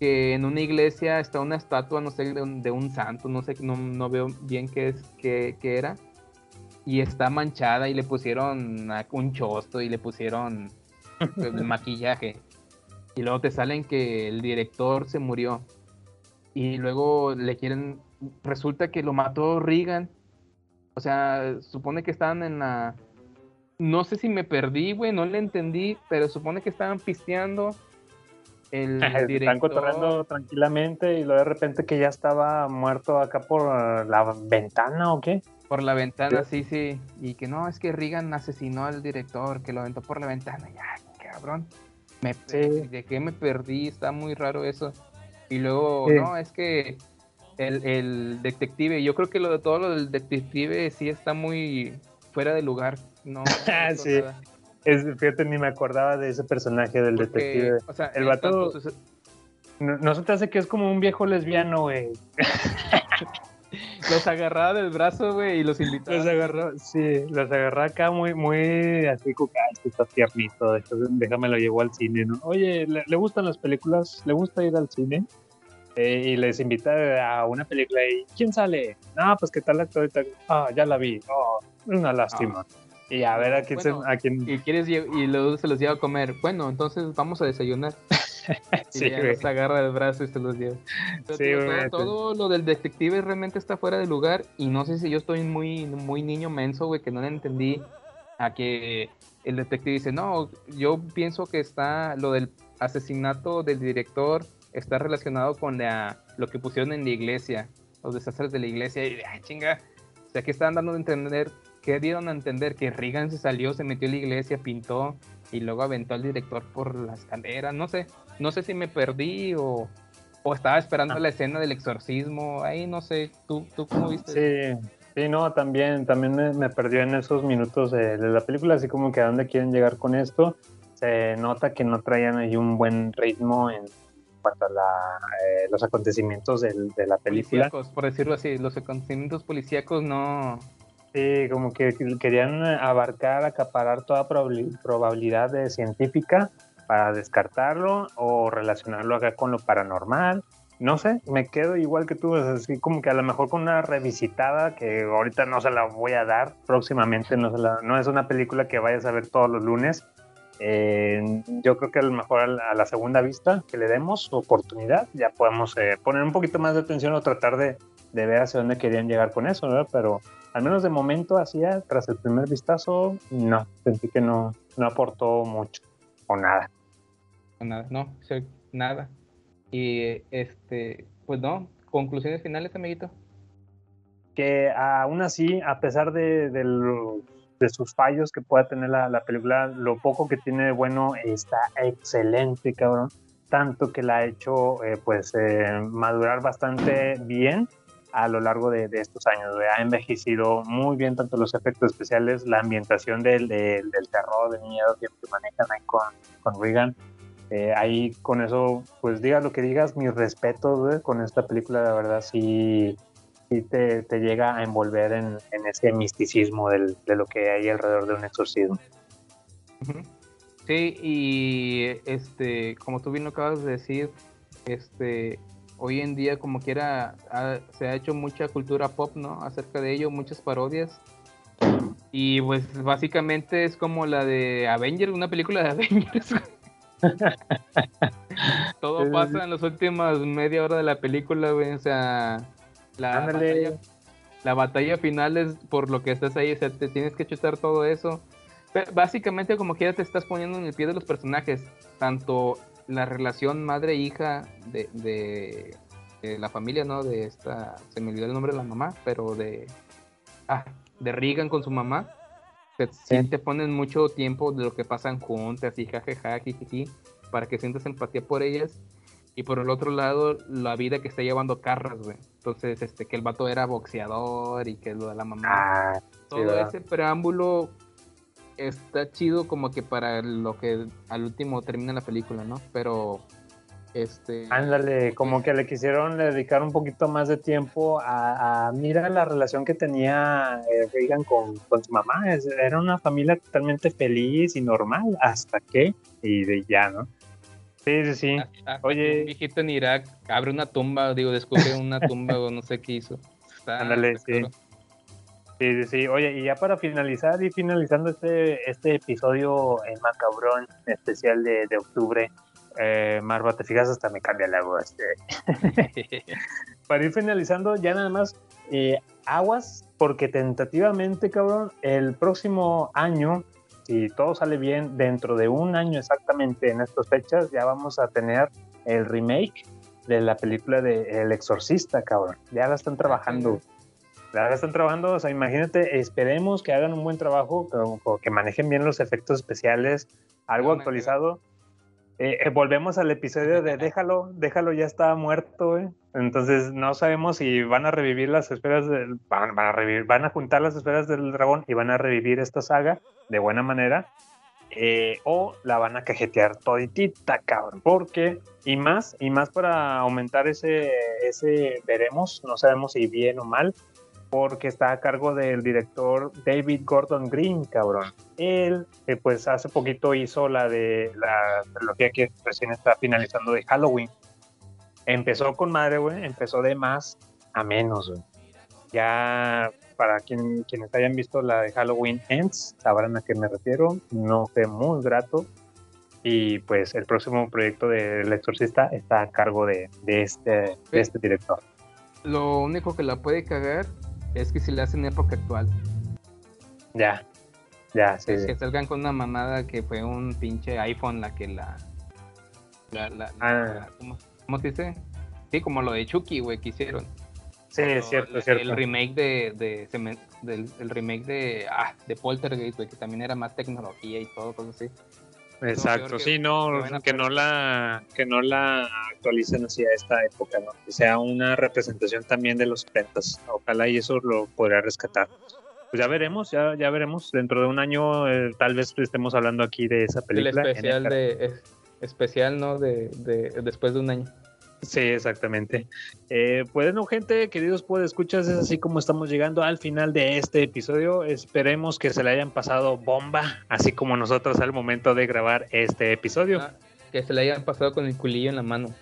que en una iglesia está una estatua, no sé, de un, de un santo, no sé, no, no veo bien qué es, qué, qué era. Y está manchada y le pusieron un chosto y le pusieron el maquillaje. Y luego te salen que el director se murió. Y luego le quieren. Resulta que lo mató Reagan. O sea, supone que estaban en la. No sé si me perdí, güey, no le entendí, pero supone que estaban pisteando. El Están director. cotorreando tranquilamente y luego de repente que ya estaba muerto acá por la ventana o qué. Por la ventana, sí, sí. Y que no, es que Reagan asesinó al director, que lo aventó por la ventana. Ya, cabrón. Me perdí, ¿De qué me perdí? Está muy raro eso. Y luego, Sí. no, es que el, el detective, yo creo que lo de todo lo del detective sí está muy fuera de lugar. No, sí. nada. Es, fíjate, ni me acordaba de ese personaje del Porque, detective. o sea, el vato. tanto No, no se te hace que es como un viejo lesbiano, güey. los agarraba del brazo, güey, y los invitaba. Los agarró, sí, los agarró acá muy, muy así como que "Ay, este está tiernito, déjame lo llevo al cine, ¿no? Oye, ¿le, le gustan las películas? ¿Le gusta ir al cine? Eh, y les invita a una película y ¿quién sale? No, pues qué tal la actor. Ah, ya la vi. Oh, es una lástima. Y a ver a quién Bueno, se, a quién Y quieres y luego se los lleva a comer. Bueno, entonces vamos a desayunar. Y Sí, ya güey. los agarra del brazo y se los lleva. Sí, güey, todo, todo lo del detective realmente está fuera de lugar. Y no sé si yo estoy muy, muy niño menso, güey, que no le entendí a que el detective dice, no, yo pienso que está lo del asesinato del director está relacionado con la, lo que pusieron en la iglesia, los desastres de la iglesia. Y, ah, chinga, o sea, que estaban dando a entender, que dieron a entender que Reagan se salió, se metió a la iglesia, pintó y luego aventó al director por la escalera. No sé, no sé si me perdí o, o estaba esperando la escena del exorcismo. Ahí no sé, ¿tú, tú cómo viste? Sí, sí, no, también, también me, me perdió en esos minutos de, de la película, así como que a dónde quieren llegar con esto. Se nota que no traían ahí un buen ritmo en cuanto a la, eh, los acontecimientos del- de la película. Policíacos, por decirlo así, los acontecimientos policíacos no. Sí, como que querían abarcar, acaparar toda probabilidad de científica para descartarlo o relacionarlo acá con lo paranormal. No sé, me quedo igual que tú, así como que a lo mejor con una revisitada que ahorita no se la voy a dar, próximamente no, se la- no es una película que vayas a ver todos los lunes. Eh, yo creo que a lo mejor a la segunda vista que le demos oportunidad, ya podemos eh, poner un poquito más de atención o tratar de, de ver hacia dónde querían llegar con eso, ¿verdad? Pero al menos de momento, hacía tras el primer vistazo, no, sentí que no, no aportó mucho o nada. Nada, no, nada. Y este, pues no, conclusiones finales, amiguito. Que aún así, a pesar de, de los- de sus fallos que pueda tener la, la película, lo poco que tiene de bueno está excelente, cabrón. Tanto que la ha hecho eh, pues eh, madurar bastante bien a lo largo de, de estos años. Ha envejecido muy bien tanto los efectos especiales, la ambientación del, del, del terror, del miedo que manejan ahí con, con Regan. Eh, ahí con eso, pues digas lo que digas, mis respetos con esta película, la verdad sí, sí te, te llega a envolver en, en ese misticismo del- de lo que hay alrededor de un exorcismo. Sí, y este, como tú bien lo acabas de decir, este, hoy en día como quiera ha- se ha hecho mucha cultura pop, ¿no? Acerca de ello, muchas parodias. Y pues básicamente es como la de Avengers, una película de Avengers. Todo pasa en las últimas media hora de la película, güey. O sea, la batalla, la batalla final es por lo que estás ahí, o sea, te tienes que chutar todo eso. Pero básicamente como quiera te estás poniendo en el pie de los personajes, tanto la relación madre-hija de, de, de la familia, ¿no? De esta, se me olvidó el nombre de la mamá, pero de, ah, de Regan con su mamá. Te, sí te ponen mucho tiempo de lo que pasan juntas y jajaja, jijiji, para que sientas empatía por ellas. Y por el otro lado, la vida que está llevando Carras, güey. Entonces, este, que el vato era boxeador y que lo de la mamá. Ah, sí, Todo ¿verdad? ese preámbulo está chido como que para lo que al último termina la película, ¿no? Pero Este, Ándale, como que le quisieron dedicar un poquito más de tiempo a, a mira la relación que tenía eh, Reagan con, con su mamá. Es- era una familia totalmente feliz y normal, hasta que, y de ya, ¿no? Sí, sí, sí. ah, Oye. Un viejito en Irak abre una tumba, digo, descubre una tumba o no sé qué hizo. Está- Ándale, está sí. Sí, sí, sí. Oye, y ya para finalizar y finalizando este, este episodio en Macabrón especial de, de octubre, eh, Marva, te fijas, hasta me cambia la voz. eh. para ir finalizando, ya nada más, eh, aguas, porque tentativamente, cabrón, el próximo año, si todo sale bien, dentro de un año exactamente en estas fechas, ya vamos a tener el remake de la película de El Exorcista, cabrón. Ya la están trabajando. La verdad están trabajando, o sea, imagínate, esperemos que hagan un buen trabajo, que, que manejen bien los efectos especiales, algo actualizado. Eh, eh, volvemos al episodio de déjalo, déjalo ya está muerto, güey. Entonces no sabemos si van a revivir las esferas del, van, van a revivir, van a juntar las esferas del dragón y van a revivir esta saga de buena manera. eh, o la van a cajetear toditita, cabrón. Porque, y más, y más para aumentar ese, ese veremos, no sabemos si bien o mal, porque está a cargo del director David Gordon Green, cabrón. Él, eh, pues hace poquito hizo la de la trilogía que recién está finalizando de Halloween. Empezó con madre, güey, empezó de más a menos, güey. Ya para quien, quienes hayan visto la de Halloween Ends, sabrán a qué me refiero. No fue muy grato. Y pues el próximo proyecto del Exorcista está a cargo de, de este, de este director. Lo único que la puede cagar es que si la hacen en época actual. Ya, ya, sí. Es que salgan con una mamada que fue un pinche iPhone la que la. la, la- Ah. la- ¿cómo, cómo se dice? Sí, como lo de Chucky, güey, que hicieron. Sí, es cierto, es cierto. El remake de, de, del, el remake de, ah, de Poltergeist, güey, que también era más tecnología y todo, cosas así. Exacto, que- sí, no, que a no la que no la actualicen hacia esta época, ¿no? Que sea una representación también de los 70 Ojalá y eso lo podrá rescatar. Pues ya veremos, ya, ya veremos. Dentro de un año eh, tal vez estemos hablando aquí de esa El película. en especial el- de. es- especial, ¿no? De, de después de un año. Sí, exactamente. Eh, bueno, gente, queridos escuchas, es así como estamos llegando al final de este episodio. Esperemos que se le hayan pasado bomba, así como nosotros al momento de grabar este episodio. Ah, que se le hayan pasado con el culillo en la mano.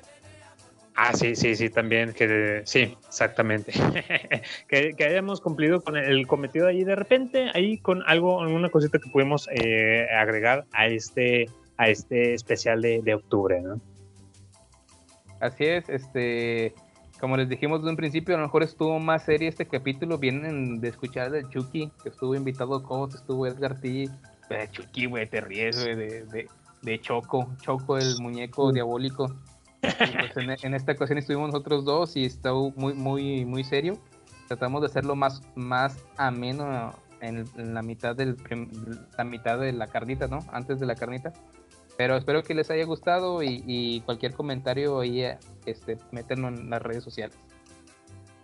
Ah, sí, sí, sí, también, que sí, exactamente. que, que hayamos cumplido con el cometido ahí de repente, ahí con algo, alguna cosita que pudimos eh, agregar a este, a este especial de, de octubre, ¿no? Así es, este, como les dijimos de un principio, a lo mejor estuvo más serio este capítulo. Vienen de escuchar de Chucky, que estuvo invitado Cos, estuvo Edgar T. De Chucky, güey, te ríes, güey, de, de, de Choco, Choco, el muñeco diabólico. Y, pues, en, en esta ocasión estuvimos nosotros dos y estuvo muy, muy, muy serio. Tratamos de hacerlo más, más ameno en, en la mitad del la mitad de la carnita, ¿no? Antes de la carnita. Pero espero que les haya gustado y, y cualquier comentario ahí, eh, este, métanlo en las redes sociales.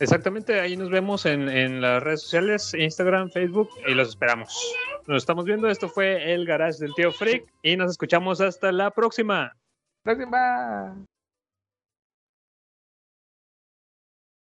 Exactamente, ahí nos vemos en, en las redes sociales, Instagram, Facebook, y los esperamos. Nos estamos viendo, esto fue el Garage del Tío Freak, y nos escuchamos hasta la próxima. Próxima.